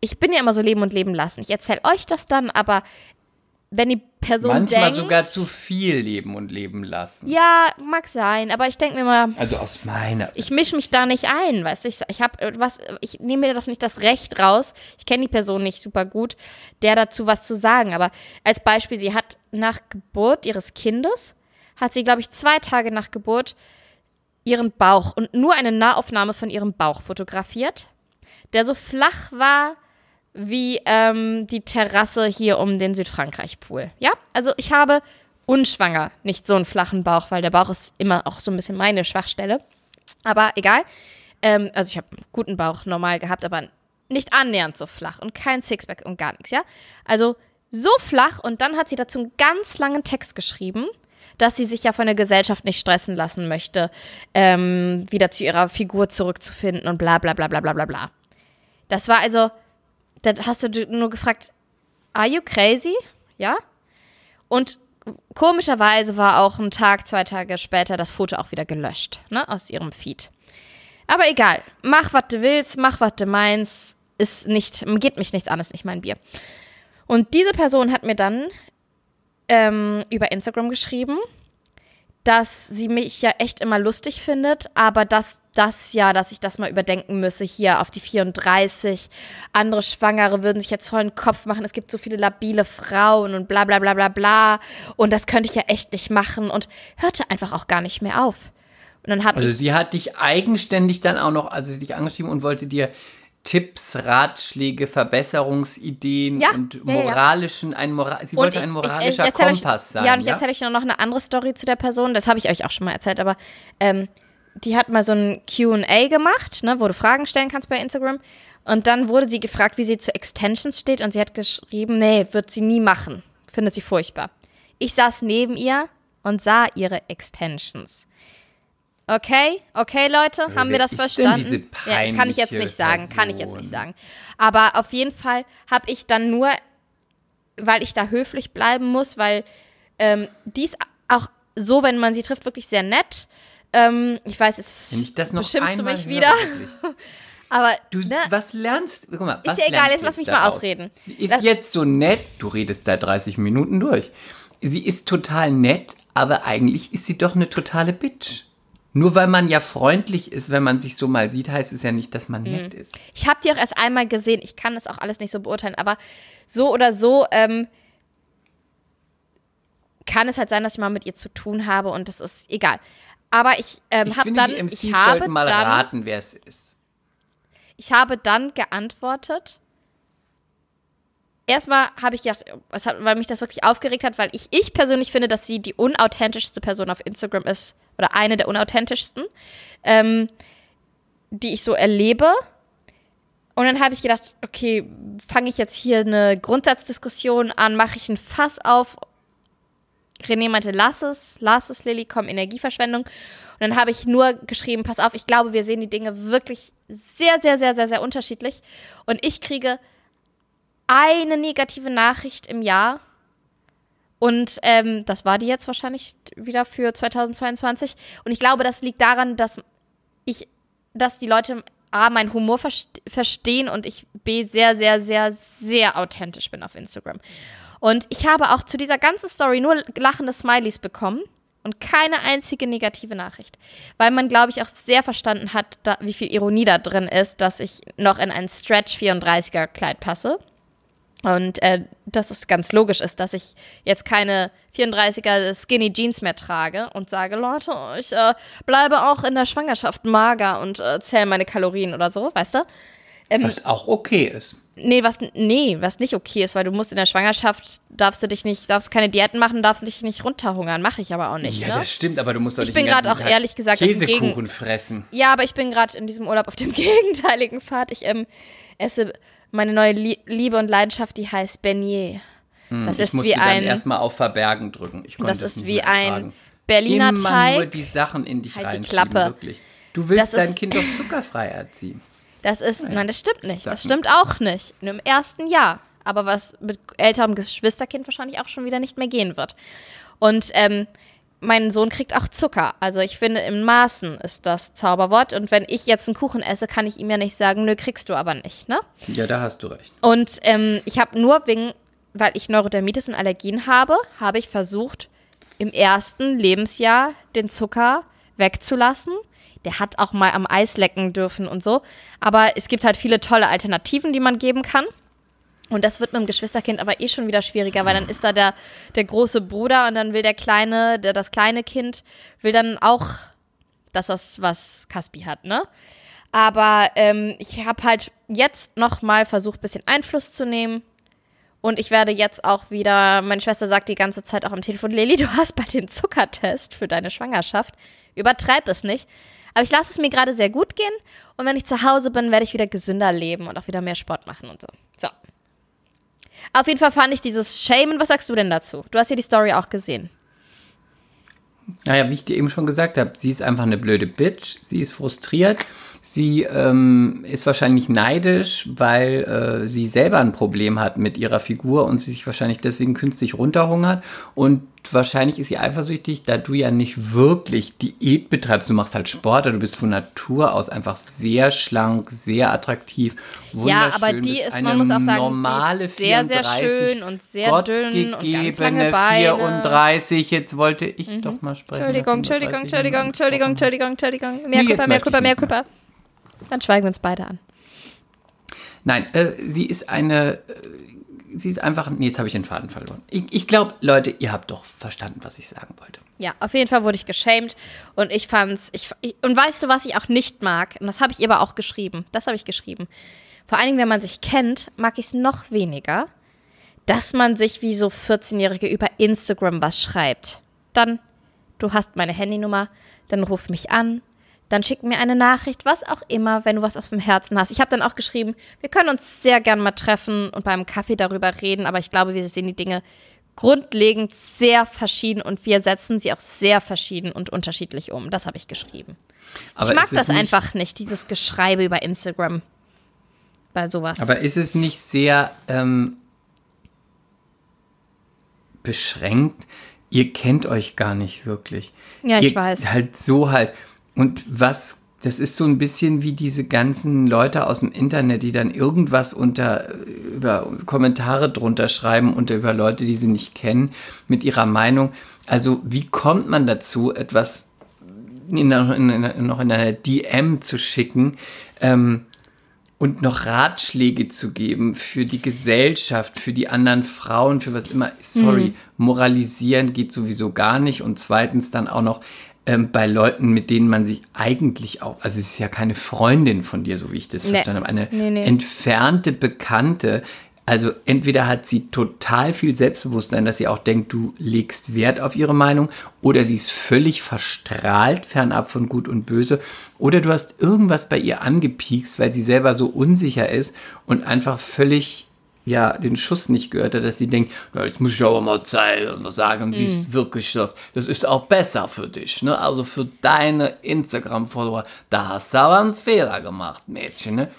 ich bin ja immer so leben und leben lassen. Ich erzähle euch das dann, aber wenn die Person Manchmal denkt, sogar zu viel leben und leben lassen. ja, mag sein, aber ich denke mir mal, Also aus meiner. ich mische mich da nicht ein, weißt du? Ich, ich habe was, ich nehme mir doch nicht das Recht raus. Ich kenne die Person nicht super gut, der dazu was zu sagen. Aber als Beispiel, sie hat nach Geburt ihres Kindes, hat sie, glaube ich, zwei Tage nach Geburt ihren Bauch und nur eine Nahaufnahme von ihrem Bauch fotografiert, der so flach war wie ähm, die Terrasse hier um den Südfrankreich-Pool. Ja, also ich habe unschwanger nicht so einen flachen Bauch, weil der Bauch ist immer auch so ein bisschen meine Schwachstelle. Aber egal. Ähm, also ich habe einen guten Bauch normal gehabt, aber nicht annähernd so flach und kein Sixpack und gar nichts, ja. Also so flach und dann hat sie dazu einen ganz langen Text geschrieben, dass sie sich ja von der Gesellschaft nicht stressen lassen möchte, ähm, wieder zu ihrer Figur zurückzufinden und bla bla bla bla bla bla bla. Das war also, da hast du nur gefragt, are you crazy? Ja? Und komischerweise war auch ein Tag, zwei Tage später das Foto auch wieder gelöscht, ne, aus ihrem Feed. Aber egal, mach, was du willst, mach, was du meinst, ist nicht, geht mich nichts an, ist nicht mein Bier. Und diese Person hat mir dann ähm, über Instagram geschrieben, dass sie mich ja echt immer lustig findet, aber dass das ja, dass ich das mal überdenken müsse, hier auf die 34. Andere Schwangere würden sich jetzt voll den Kopf machen, es gibt so viele labile Frauen und bla bla bla bla bla. Und das könnte ich ja echt nicht machen und hörte einfach auch gar nicht mehr auf. Und dann habe Also ich. sie hat dich eigenständig dann auch noch, also sie dich angeschrieben und wollte dir Tipps, Ratschläge, Verbesserungsideen Ja, und ja, ja. moralischen, ein Mora sie Und wollte ich- ein ich- moralischer ich erzähl Kompass euch, sein. Ja, und ich ja? erzähle euch noch eine andere Story zu der Person. Das habe ich euch auch schon mal erzählt, aber ähm, die hat mal so ein QA gemacht, ne, wo du Fragen stellen kannst bei Instagram. Und dann wurde sie gefragt, wie sie zu Extensions steht. Und sie hat geschrieben, nee, wird sie nie machen. Findet sie furchtbar. Ich saß neben ihr und sah ihre Extensions. Okay, okay, Leute, haben wir das ist verstanden? ja, das kann ich jetzt nicht sagen, kann ich jetzt Person? nicht sagen. Aber auf jeden Fall habe ich dann nur, weil ich da höflich bleiben muss, weil ähm, die ist auch so, wenn man sie trifft, wirklich sehr nett. Ähm, ich weiß, jetzt ich beschimpfst du mich wieder, aber Du, ne, was lernst, guck mal, was ja egal, jetzt lass mich mal ausreden. Sie ist Das- jetzt so nett, du redest seit 30 Minuten durch. Sie ist total nett, aber eigentlich ist sie doch eine totale Bitch. Nur weil man ja freundlich ist, wenn man sich so mal sieht, heißt es ja nicht, dass man nett Mhm. ist. Ich habe die auch erst einmal gesehen. Ich kann das auch alles nicht so beurteilen, aber so oder so ähm, kann es halt sein, dass ich mal mit ihr zu tun habe und das ist egal. Aber ich ähm, habe dann, die MCs ich habe sollten mal dann, raten, wer es ist. ich habe dann geantwortet. Erstmal habe ich gedacht, hat, weil mich das wirklich aufgeregt hat, weil ich, ich persönlich finde, dass sie die unauthentischste Person auf Instagram ist oder eine der unauthentischsten, ähm, die ich so erlebe. Und dann habe ich gedacht, okay, fange ich jetzt hier eine Grundsatzdiskussion an, mache ich ein Fass auf. René meinte, lass es, lass es, Lilly, komm, Energieverschwendung. Und dann habe ich nur geschrieben, pass auf, ich glaube, wir sehen die Dinge wirklich sehr, sehr, sehr, sehr, sehr unterschiedlich. Und ich kriege eine negative Nachricht im Jahr. Und ähm, das war die jetzt wahrscheinlich wieder für 2022. Und ich glaube, das liegt daran, dass ich, dass die Leute A, meinen Humor verst verstehen und ich B, sehr, sehr, sehr, sehr authentisch bin auf Instagram. Und ich habe auch zu dieser ganzen Story nur lachende Smileys bekommen und keine einzige negative Nachricht. Weil man, glaube ich, auch sehr verstanden hat, da, wie viel Ironie da drin ist, dass ich noch in ein Stretch 34er Kleid passe. Und äh, dass es ganz logisch ist, dass ich jetzt keine 34er Skinny Jeans mehr trage und sage, Leute, ich äh, bleibe auch in der Schwangerschaft mager und äh, zähle meine Kalorien oder so, weißt du? Ähm, Was auch okay ist. Nee, was, nee, was nicht okay ist, weil du musst in der Schwangerschaft, darfst du dich nicht, darfst keine Diäten machen, darfst dich nicht runterhungern. Mache ich aber auch nicht, Ja, ne? das stimmt, aber du musst doch Ich nicht bin den ganzen gerade auch Tag ehrlich gesagt Käsekuchen fressen. Ja, aber ich bin gerade in diesem Urlaub auf dem gegenteiligen Pfad. Ich ähm, esse meine neue Lie Liebe und Leidenschaft, die heißt Beignet. das Hm, ich ist musste wie dann ein, erstmal auf Verbergen drücken. Ich konnte das es ist wie ein. Berliner Immer Teig. nur die Sachen in dich Halt die reinschieben, Klappe. wirklich. Du willst Das dein Kind doch zuckerfrei erziehen. Das ist, nein, das stimmt nicht. Das stimmt auch nicht. Nur im ersten Jahr. Aber was mit älterem Geschwisterkind wahrscheinlich auch schon wieder nicht mehr gehen wird. Und ähm, mein Sohn kriegt auch Zucker. Also ich finde, im Maßen ist das Zauberwort. Und wenn ich jetzt einen Kuchen esse, kann ich ihm ja nicht sagen, nö, kriegst du aber nicht, ne? Ja, da hast du recht. Und ähm, ich habe nur wegen, weil ich Neurodermitis und Allergien habe, habe ich versucht, im ersten Lebensjahr den Zucker wegzulassen. Der hat auch mal am Eis lecken dürfen und so. Aber es gibt halt viele tolle Alternativen, die man geben kann. Und das wird mit dem Geschwisterkind aber eh schon wieder schwieriger, weil dann ist da der, der große Bruder und dann will der kleine, der, das kleine Kind will dann auch das, was, was Caspi hat, ne? Aber ähm, ich habe halt jetzt noch mal versucht, ein bisschen Einfluss zu nehmen. Und ich werde jetzt auch wieder, meine Schwester sagt die ganze Zeit auch am Telefon, Lili, du hast bald den Zuckertest für deine Schwangerschaft. Übertreib es nicht. Aber ich lasse es mir gerade sehr gut gehen. Und wenn ich zu Hause bin, werde ich wieder gesünder leben und auch wieder mehr Sport machen und so. So. Auf jeden Fall fand ich dieses Shamen. Was sagst du denn dazu? Du hast ja die Story auch gesehen. Naja, wie ich dir eben schon gesagt habe, sie ist einfach eine blöde Bitch. Sie ist frustriert. Sie ähm, ist wahrscheinlich neidisch, weil äh, sie selber ein Problem hat mit ihrer Figur und sie sich wahrscheinlich deswegen künstlich runterhungert. Und wahrscheinlich ist sie eifersüchtig, da du ja nicht wirklich Diät betreibst. Du machst halt Sport, aber du bist von Natur aus einfach sehr schlank, sehr attraktiv. Ja, aber wunderschön, die ist, man muss auch sagen, normale die ist sehr, sehr 34, schön und sehr dünn und ganz lange Beine. 34. Jetzt wollte ich doch mal sprechen. Entschuldigung, Entschuldigung, 30 Entschuldigung, Entschuldigung, Entschuldigung, Entschuldigung. Mehr Kulpa, mehr Kulpa, mehr Kulpa. Dann schweigen wir uns beide an. Nein, äh, sie ist eine. Äh, sie ist einfach. Nee, jetzt habe ich den Faden verloren. Ich, ich glaube, Leute, ihr habt doch verstanden, was ich sagen wollte. Ja, auf jeden Fall wurde ich geschämt und ich fand's. Ich, ich, und weißt du, was ich auch nicht mag? Und das habe ich ihr aber auch geschrieben. Das habe ich geschrieben. Vor allen Dingen, wenn man sich kennt, mag ich es noch weniger, dass man sich wie so 14-Jährige über Instagram was schreibt. Dann, du hast meine Handynummer, dann ruf mich an, dann schick mir eine Nachricht, was auch immer, wenn du was auf dem Herzen hast. Ich habe dann auch geschrieben, wir können uns sehr gern mal treffen und beim Kaffee darüber reden, aber ich glaube, wir sehen die Dinge grundlegend sehr verschieden und wir setzen sie auch sehr verschieden und unterschiedlich um. Das habe ich geschrieben. Aber ich mag das nicht, einfach nicht, dieses Geschreibe über Instagram bei sowas. Aber ist es nicht sehr ähm, beschränkt? Ihr kennt euch gar nicht wirklich. Ja, ich Ihr weiß. Halt so halt. Und was, das ist so ein bisschen wie diese ganzen Leute aus dem Internet, die dann irgendwas unter, über Kommentare drunter schreiben und über Leute, die sie nicht kennen, mit ihrer Meinung. Also, wie kommt man dazu, etwas in, in, in, noch in einer DM zu schicken ähm, und noch Ratschläge zu geben für die Gesellschaft, für die anderen Frauen, für was immer. Sorry, moralisieren geht sowieso gar nicht. Und zweitens dann auch noch ähm, bei Leuten, mit denen man sich eigentlich auch, also es ist ja keine Freundin von dir, so wie ich das Nee. verstanden habe, eine Nee, nee. entfernte Bekannte. Also entweder hat sie total viel Selbstbewusstsein, dass sie auch denkt, du legst Wert auf ihre Meinung, oder sie ist völlig verstrahlt, fernab von Gut und Böse, oder du hast irgendwas bei ihr angepiekst, weil sie selber so unsicher ist und einfach völlig ja, den Schuss nicht gehört hat, dass sie denkt, ja, jetzt muss ich aber mal zeigen und sagen, wie Mhm. es wirklich läuft. Das ist auch besser für dich, ne? Also für deine Instagram-Follower, da hast du aber einen Fehler gemacht, Mädchen, ne?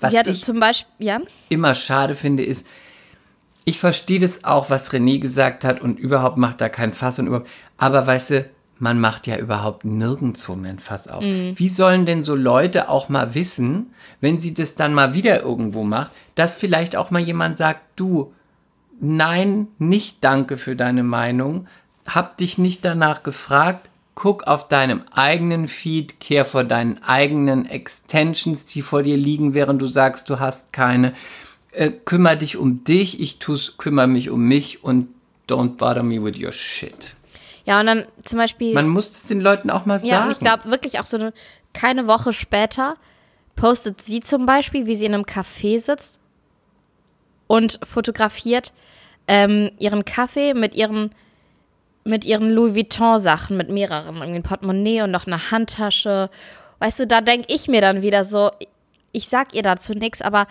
Was hatte ich zum Beispiel, ja, immer schade finde, ist, ich verstehe das auch, was René gesagt hat und überhaupt macht da kein Fass und überhaupt, aber weißt du, man macht ja überhaupt nirgendwo mehr ein Fass auf. Wie sollen denn so Leute auch mal wissen, wenn sie das dann mal wieder irgendwo macht, dass vielleicht auch mal jemand sagt, du, nein, nicht danke für deine Meinung, hab dich nicht danach gefragt, guck auf deinem eigenen Feed, kehr vor deinen eigenen Extensions, die vor dir liegen, während du sagst, du hast keine. Äh, kümmer dich um dich, ich tu's, kümmere mich um mich und don't bother me with your shit. Ja, und dann zum Beispiel. Man muss es den Leuten auch mal Ja, sagen. und ich glaube wirklich auch so eine, keine Woche später postet sie zum Beispiel, wie sie in einem Café sitzt und fotografiert ähm, ihren Kaffee mit ihren, mit ihren Louis Vuitton-Sachen, mit mehreren, irgendwie ein Portemonnaie und noch eine Handtasche. Weißt du, da denke ich mir dann wieder so, ich sag ihr dazu nichts, aber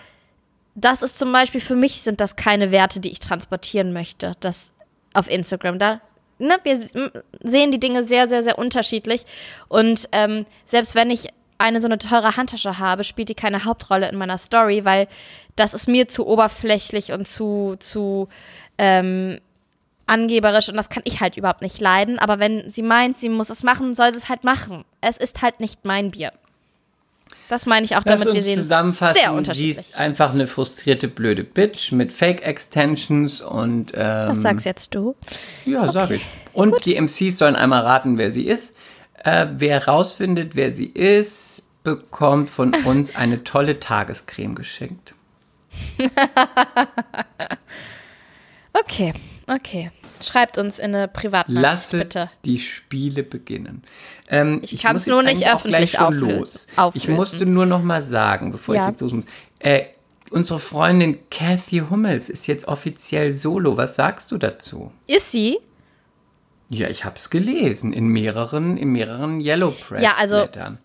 das ist zum Beispiel für mich sind das keine Werte, die ich transportieren möchte. Das auf Instagram. Da, ne, wir sehen die Dinge sehr, sehr, sehr unterschiedlich. Und ähm, selbst wenn ich eine so eine teure Handtasche habe, spielt die keine Hauptrolle in meiner Story, weil das ist mir zu oberflächlich und zu, zu ähm, angeberisch und das kann ich halt überhaupt nicht leiden. Aber wenn sie meint, sie muss es machen, soll sie es halt machen. Es ist halt nicht mein Bier. Das meine ich auch Lass damit, wir sehen zusammenfassen, sehr sie unterschiedlich. ist einfach eine frustrierte, blöde Bitch mit Fake-Extensions und ähm, Das sagst jetzt du. Ja, sag ich. Und die MCs sollen einmal raten, wer sie ist. Äh, wer rausfindet, wer sie ist, bekommt von uns eine tolle Tagescreme geschenkt. Okay, okay. Schreibt uns in eine Privatnachricht, Lasset bitte. die Spiele beginnen. Ähm, Ich kann's muss nur nicht öffentlich schon auflösen- los. Ich musste nur noch mal sagen, bevor Ja. ich jetzt los muss. Äh, unsere Freundin Kathy Hummels ist jetzt offiziell solo. Was sagst du dazu? Ist sie? Ja, ich habe es gelesen in mehreren, in mehreren Yellow Press Ja, also- Blättern.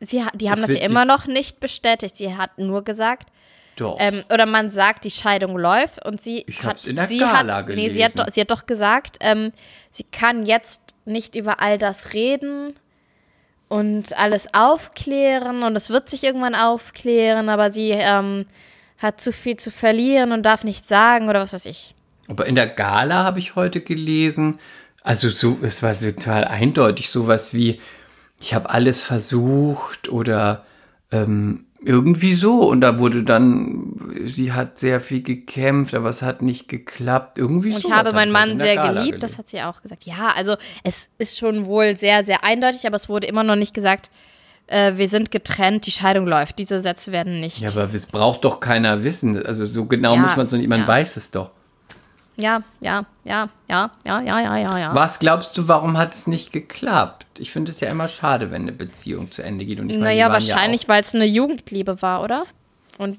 sie die haben Es das wird ja immer noch nicht bestätigt. Sie hat nur gesagt, Doch. ähm, oder man sagt, die Scheidung läuft und sie Ich hat, in der sie Gala hat, nee, sie hat, gelesen. doch, sie hat doch gesagt, ähm, sie kann jetzt nicht über all das reden und alles aufklären und es wird sich irgendwann aufklären, aber sie ähm, hat zu viel zu verlieren und darf nichts sagen oder was weiß ich. Aber in der Gala habe ich heute gelesen, also so, es war total eindeutig, sowas wie, ich habe alles versucht oder ähm, irgendwie so. Und da wurde dann, sie hat sehr viel gekämpft, aber es hat nicht geklappt. Irgendwie so. ich habe meinen Mann sehr geliebt, das hat sie auch gesagt. Ja, also es ist schon wohl sehr, sehr eindeutig, aber es wurde immer noch nicht gesagt, äh, wir sind getrennt, die Scheidung läuft. Diese Sätze werden nicht. Ja, aber es braucht doch keiner wissen. Also so genau Ja, muss man es nicht, man ja. weiß es doch. Ja, ja, ja, ja, ja, ja, ja, ja, ja. Was glaubst du, warum hat es nicht geklappt? Ich finde es ja immer schade, wenn eine Beziehung zu Ende geht. Und ich meine, naja, wahrscheinlich, Ja weil es eine Jugendliebe war, oder? Und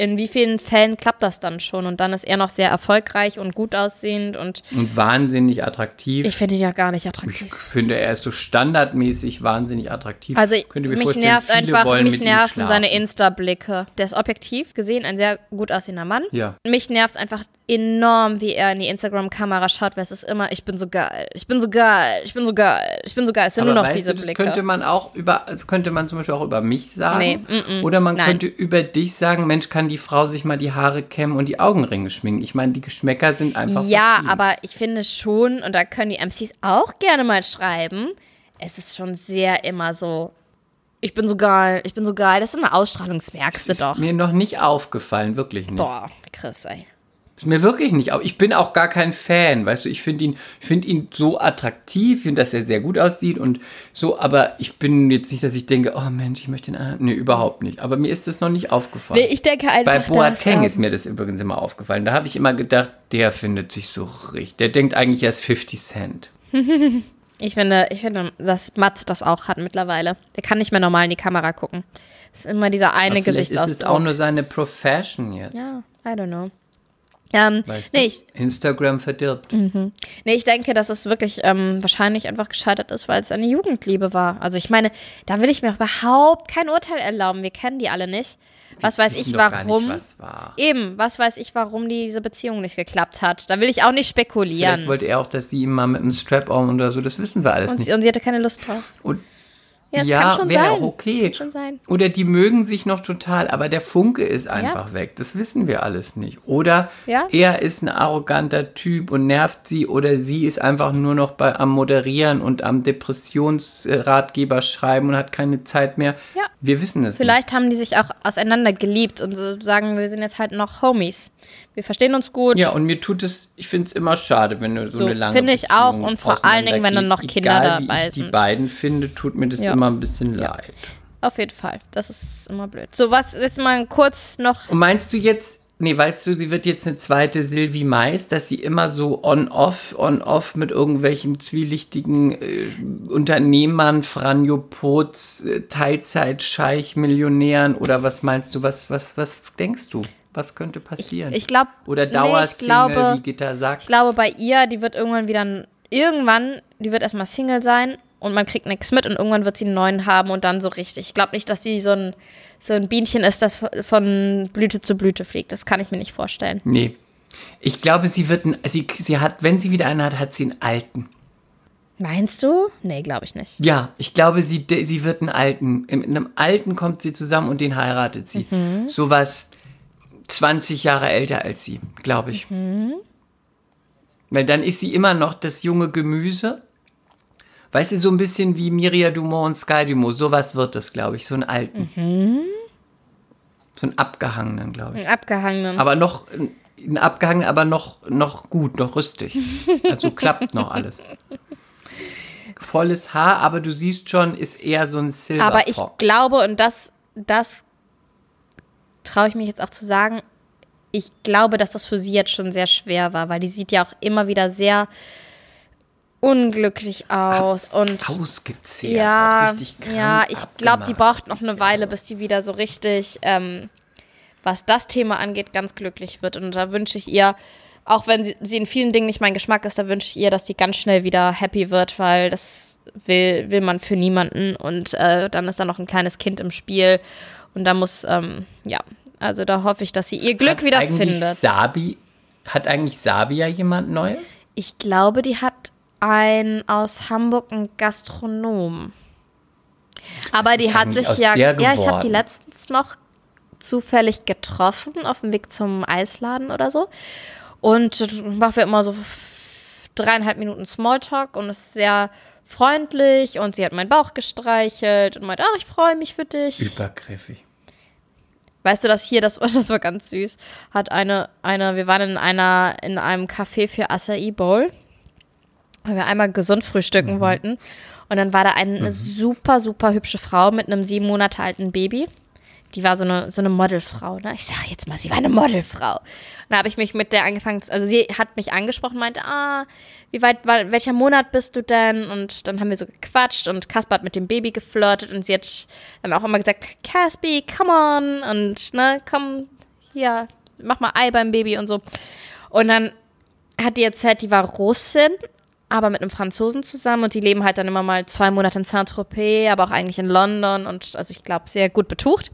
in wie vielen Fällen klappt das dann schon? Und dann ist er noch sehr erfolgreich und gut aussehend und und wahnsinnig attraktiv. ich finde ihn ja gar nicht Ich attraktiv. finde, er ist so standardmäßig wahnsinnig attraktiv. Also Könnt ihr mir mich nervt einfach, wollen mich nerven seine. Insta-Blicke. Der ist objektiv gesehen ein sehr gut aussehender Mann. Ja. Mich nervt einfach enorm, wie er in die Instagram-Kamera schaut, weil es ist immer, ich bin so geil, ich bin so geil, ich bin so geil, ich bin so geil. Es sind Aber nur noch diese du, das Blicke. könnte man auch über, das könnte man zum Beispiel auch über mich sagen. Nee, mm, mm, Oder man nein. könnte über dich sagen, Mensch, kann die Frau sich mal die Haare kämmen und die Augenringe schminken. Ich meine, die Geschmäcker sind einfach Ja, aber ich finde schon, und da können die MCs auch gerne mal schreiben, es ist schon sehr immer so, ich bin so geil, ich bin so geil. Das ist eine Ausstrahlungswerkste ist doch. mir noch nicht aufgefallen, wirklich nicht. Boah, Chris, ey. Ist mir wirklich nicht. Aber ich bin auch gar kein Fan, weißt du. Ich finde ihn, finde ihn so attraktiv, finde, dass er sehr gut aussieht und so. Aber ich bin jetzt nicht, dass ich denke, oh Mensch, ich möchte ihn. Nee, überhaupt nicht. Aber mir ist das noch nicht aufgefallen. Nee, ich denke einfach, Bei Boateng ähm, ist mir das übrigens immer aufgefallen. Da habe ich immer gedacht, der findet sich so richtig. Der denkt eigentlich, er ist 50 Cent. Ich finde, ich finde, dass Mats das auch hat mittlerweile. Der kann nicht mehr normal in die Kamera gucken. Das ist immer dieser eine Aber vielleicht ist Gesichtsausdruck. es auch nur seine Profession jetzt. ja, I don't know. Ähm, Weißt nee, du? ich, Instagram verdirbt. nee, ich denke, dass es wirklich ähm, wahrscheinlich einfach gescheitert ist, weil es eine Jugendliebe war. Also ich meine, da will ich mir überhaupt kein Urteil erlauben. Wir kennen die alle nicht. Was weiß ich, warum. Nicht, was war. Eben, was weiß ich, warum diese Beziehung nicht geklappt hat. Da will ich auch nicht spekulieren. Vielleicht wollte er auch, dass sie ihm mal mit einem Strap-on oder so, das wissen wir alles und, nicht. sie, und sie hatte keine Lust drauf. Und Ja, es ja, kann schon wäre sein. auch okay. Schon sein. Oder die mögen sich noch total, aber der Funke ist einfach weg. Das wissen wir alles nicht. Oder Ja. er ist ein arroganter Typ und nervt sie oder sie ist einfach nur noch bei, am Moderieren und am Depressionsratgeber schreiben und hat keine Zeit mehr. Ja. Wir wissen es nicht. Vielleicht haben die sich auch auseinander geliebt und so sagen, wir sind jetzt halt noch Homies. Wir verstehen uns gut. Ja, und mir tut es, ich finde es immer schade, wenn du so, So, eine lange finde ich Beziehung auch und vor allen Dingen, wenn dann noch. Kinder Egal, dabei wie ich die sind. beiden finde, tut mir das Ja. immer ein bisschen leid. Auf jeden Fall. Das ist immer blöd. So, was jetzt mal kurz noch. Und meinst du jetzt, nee, weißt du, sie wird jetzt eine zweite Sylvie Mais, dass sie immer so on-off, on-off mit irgendwelchen zwielichtigen äh, Unternehmern, Franjopots, äh, Teilzeitscheich, Millionären oder was meinst du, was, was, was denkst du? Was könnte passieren? Ich glaube. oder nee, ich Dauersingle, glaube, wie Gitter sagt. Ich glaube, bei ihr, die wird irgendwann wieder. ein- Irgendwann, die wird erstmal Single sein und man kriegt nichts mit und irgendwann wird sie einen neuen haben und dann so richtig. Ich glaube nicht, dass sie so ein, so ein Bienchen ist, das von Blüte zu Blüte fliegt. Das kann ich mir nicht vorstellen. Nee. Ich glaube, sie wird, ein, sie, sie hat, wenn sie wieder einen hat, hat sie einen alten. Meinst du? Nee, glaube ich nicht. Ja, ich glaube, sie, sie wird einen alten. In einem alten kommt sie zusammen und den heiratet sie. Sowas 20 Jahre älter als sie, glaube ich. Weil dann ist sie immer noch das junge Gemüse. Weißt du, so ein bisschen wie Miria Dumont und Sky Dumont. Sowas wird es, glaube ich. So einen alten. So einen abgehangenen, glaube ich. Einen abgehangenen. Aber noch, ein abgehangen, aber noch, noch gut, noch rüstig. Also klappt noch alles. Volles Haar, aber du siehst schon, ist eher so ein Silver Aber ich glaube, und das, das traue ich mich jetzt auch zu sagen, ich glaube, dass das für sie jetzt schon sehr schwer war, weil die sieht ja auch immer wieder sehr unglücklich aus und Ausgezehrt, ja, richtig krank ja, ich glaube, die braucht noch eine sie Weile, bis die wieder so richtig, ähm, was das Thema angeht, ganz glücklich wird. Und da wünsche ich ihr, auch wenn sie, sie in vielen Dingen nicht mein Geschmack ist, da wünsche ich ihr, dass die ganz schnell wieder happy wird, weil das will, will man für niemanden. Und äh, dann ist da noch ein kleines Kind im Spiel. Und da muss, ähm, ja, also da hoffe ich, dass sie ihr Glück Hat wieder eigentlich findet. Sabi, hat eigentlich Sabi ja jemand Neues? Ich glaube, die hat ein aus Hamburg ein Gastronom. Aber die hat sich ja, ja, ich habe die letztens noch zufällig getroffen auf dem Weg zum Eisladen oder so. Und machen wir immer so dreieinhalb Minuten Smalltalk und ist sehr freundlich und sie hat meinen Bauch gestreichelt und meint, ach, ich freue mich für dich. Übergriffig. Weißt du, dass hier, das, das war ganz süß, hat eine, eine, wir waren in einer, in einem Café für Acai Bowl, weil wir einmal gesund frühstücken wollten. Und dann war da eine super, super hübsche Frau mit einem sieben Monate alten Baby. Die war so eine, so eine Modelfrau, ne? Ich sag jetzt mal, sie war eine Modelfrau. Und da habe ich mich mit der angefangen, also sie hat mich angesprochen, meinte, ah, wie weit, welcher Monat bist du denn? Und dann haben wir so gequatscht und Kasper hat mit dem Baby geflirtet und sie hat dann auch immer gesagt, Caspi, come on und ne, komm, hier, mach mal Ei beim Baby und so. Und dann hat die erzählt, die war Russin, aber mit einem Franzosen zusammen und die leben halt dann immer mal zwei Monate in Saint-Tropez, aber auch eigentlich in London und also ich glaube sehr gut betucht.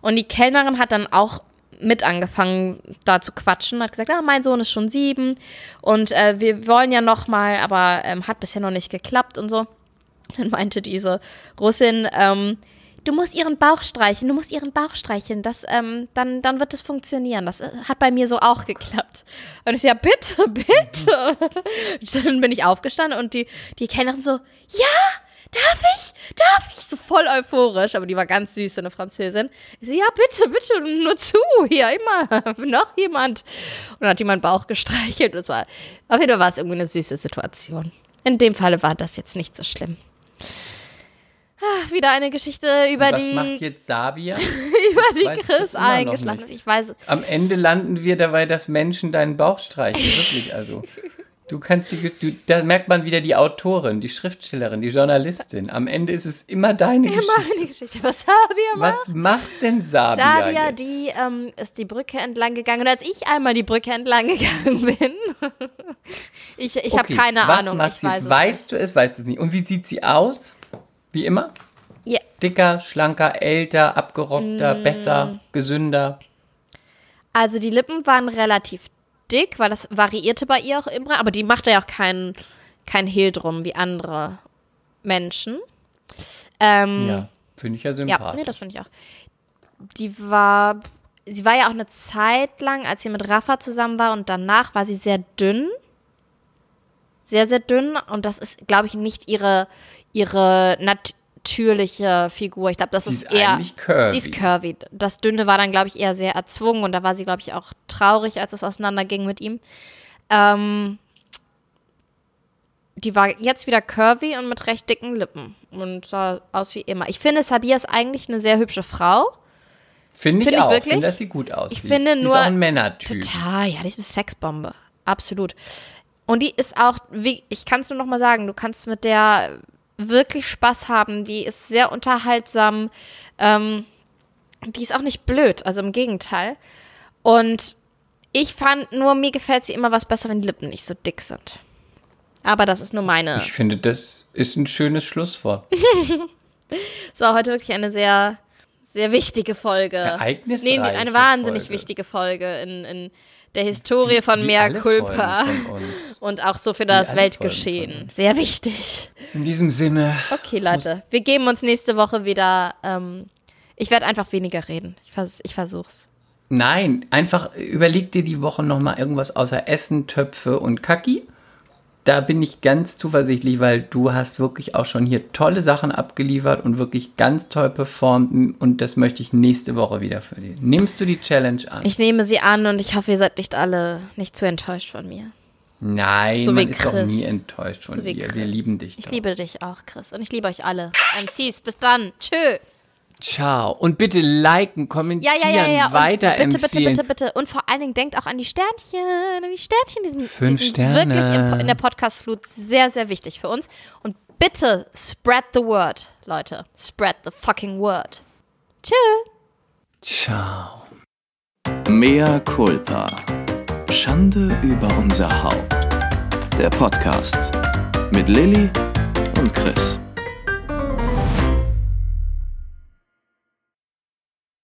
Und die Kellnerin hat dann auch mit angefangen, da zu quatschen, hat gesagt, ah, mein Sohn ist schon sieben und äh, wir wollen ja noch mal, aber ähm, hat bisher noch nicht geklappt und so. Dann meinte diese Russin, ähm, du musst ihren Bauch streicheln, du musst ihren Bauch streicheln, das, ähm, dann, dann wird es funktionieren. Das äh, hat bei mir so auch geklappt. Und ich so, ja, bitte, bitte. Dann bin ich aufgestanden und die, die Kellnerin so, ja, darf ich? Darf ich? So voll euphorisch, aber die war ganz süß, eine Französin. Ich so, ja, bitte, bitte, nur zu, hier, immer, noch jemand. Und dann hat jemand Bauch gestreichelt. Und es war, auf jeden Fall war es irgendwie eine süße Situation. In dem Falle war das jetzt nicht so schlimm. Ah, wieder eine Geschichte über was die, macht jetzt Sabia? über die weiß Chris immer eingeschlafen. nicht. ist. Ich weiß, Am Ende landen wir dabei, dass Menschen deinen Bauch streichen. Wirklich, also. Du kannst die, du, da merkt man wieder die Autorin, die Schriftstellerin, die Journalistin. Am Ende ist es immer deine wir Geschichte. machen die Geschichte. Was Sabia macht. Was macht denn Sabia, Sabia, jetzt? die ähm, ist die Brücke entlang gegangen. Und als ich einmal die Brücke entlang gegangen bin, ich, ich habe Okay, keine was Ahnung. Macht ich sie weiß jetzt? weißt du es, weißt du es nicht. Und wie sieht sie aus? Wie immer? Ja, Dicker, schlanker, älter, abgerockter, Mm. besser, gesünder. also die Lippen waren relativ dick, weil das variierte bei ihr auch immer. Aber die machte ja auch keinen kein Hehl drum wie andere Menschen. Ähm, Ja, finde ich ja Ja, sympathisch. nee, das finde ich auch. Die war, sie war ja auch eine Zeit lang, als sie mit Rafa zusammen war und danach war sie sehr dünn. Sehr, sehr dünn und das ist, glaube ich, nicht ihre, ihre natürliche Figur. Ich glaube, das Sie ist, ist eher. curvy. Die ist curvy. Das Dünne war dann, glaube ich, eher sehr erzwungen und da war sie, glaube ich, auch traurig, als es auseinanderging mit ihm. Ähm, die war jetzt wieder curvy und mit recht dicken Lippen und sah aus wie immer. Ich finde, Sabia ist eigentlich eine sehr hübsche Frau. Finde ich Finde ich auch. wirklich? Finde, dass sie gut aussieht. finde die nur- ist auch ein Männertyp. Total, ja, die ist eine Sexbombe. Absolut. Und die ist auch, wie, ich kann es nur noch mal sagen, du kannst mit der wirklich Spaß haben. Die ist sehr unterhaltsam. Ähm, die ist auch nicht blöd, also im Gegenteil. Und ich fand nur, mir gefällt sie immer was besser, wenn die Lippen nicht so dick sind. Aber das ist nur meine. Ich finde, das ist ein schönes Schlusswort. War heute wirklich eine sehr, sehr wichtige Folge. Ereignisreiche Nee, eine wahnsinnig Folge. wichtige Folge in, in der Historie von Mea Culpa. Von. Und auch so für das Weltgeschehen. Sehr wichtig. In diesem Sinne. Okay, Leute. Wir geben uns nächste Woche wieder. Ähm, ich werde einfach weniger reden. Ich, vers ich versuch's. Nein, einfach überleg dir die Woche nochmal irgendwas außer Essen, Töpfe und Kaki. Da bin ich ganz zuversichtlich, weil du hast wirklich auch schon hier tolle Sachen abgeliefert und wirklich ganz toll performt und das möchte ich nächste Woche wieder für dich. Nimmst du die Challenge an? Ich nehme sie an und ich hoffe, ihr seid nicht alle nicht zu enttäuscht von mir. Nein, So man ist doch nie enttäuscht von So dir. Wir lieben dich Ich doch. liebe dich auch, Chris. Und ich liebe euch alle. MCs, bis dann. Tschö. Ciao. Und bitte liken, Ja, kommentieren, ja, ja, ja. Und weiterempfehlen. bitte, bitte, bitte, bitte. Und vor allen Dingen denkt auch an die Sternchen. An die Sternchen. Die sind, Fünf die sind Sterne. wirklich im, in der Podcast-Flut sehr, sehr wichtig für uns. Und bitte spread the word, Leute. Spread the fucking word. Tschö. Ciao. Mea culpa. Schande über unser Haupt. Der Podcast mit Lilly und Chris.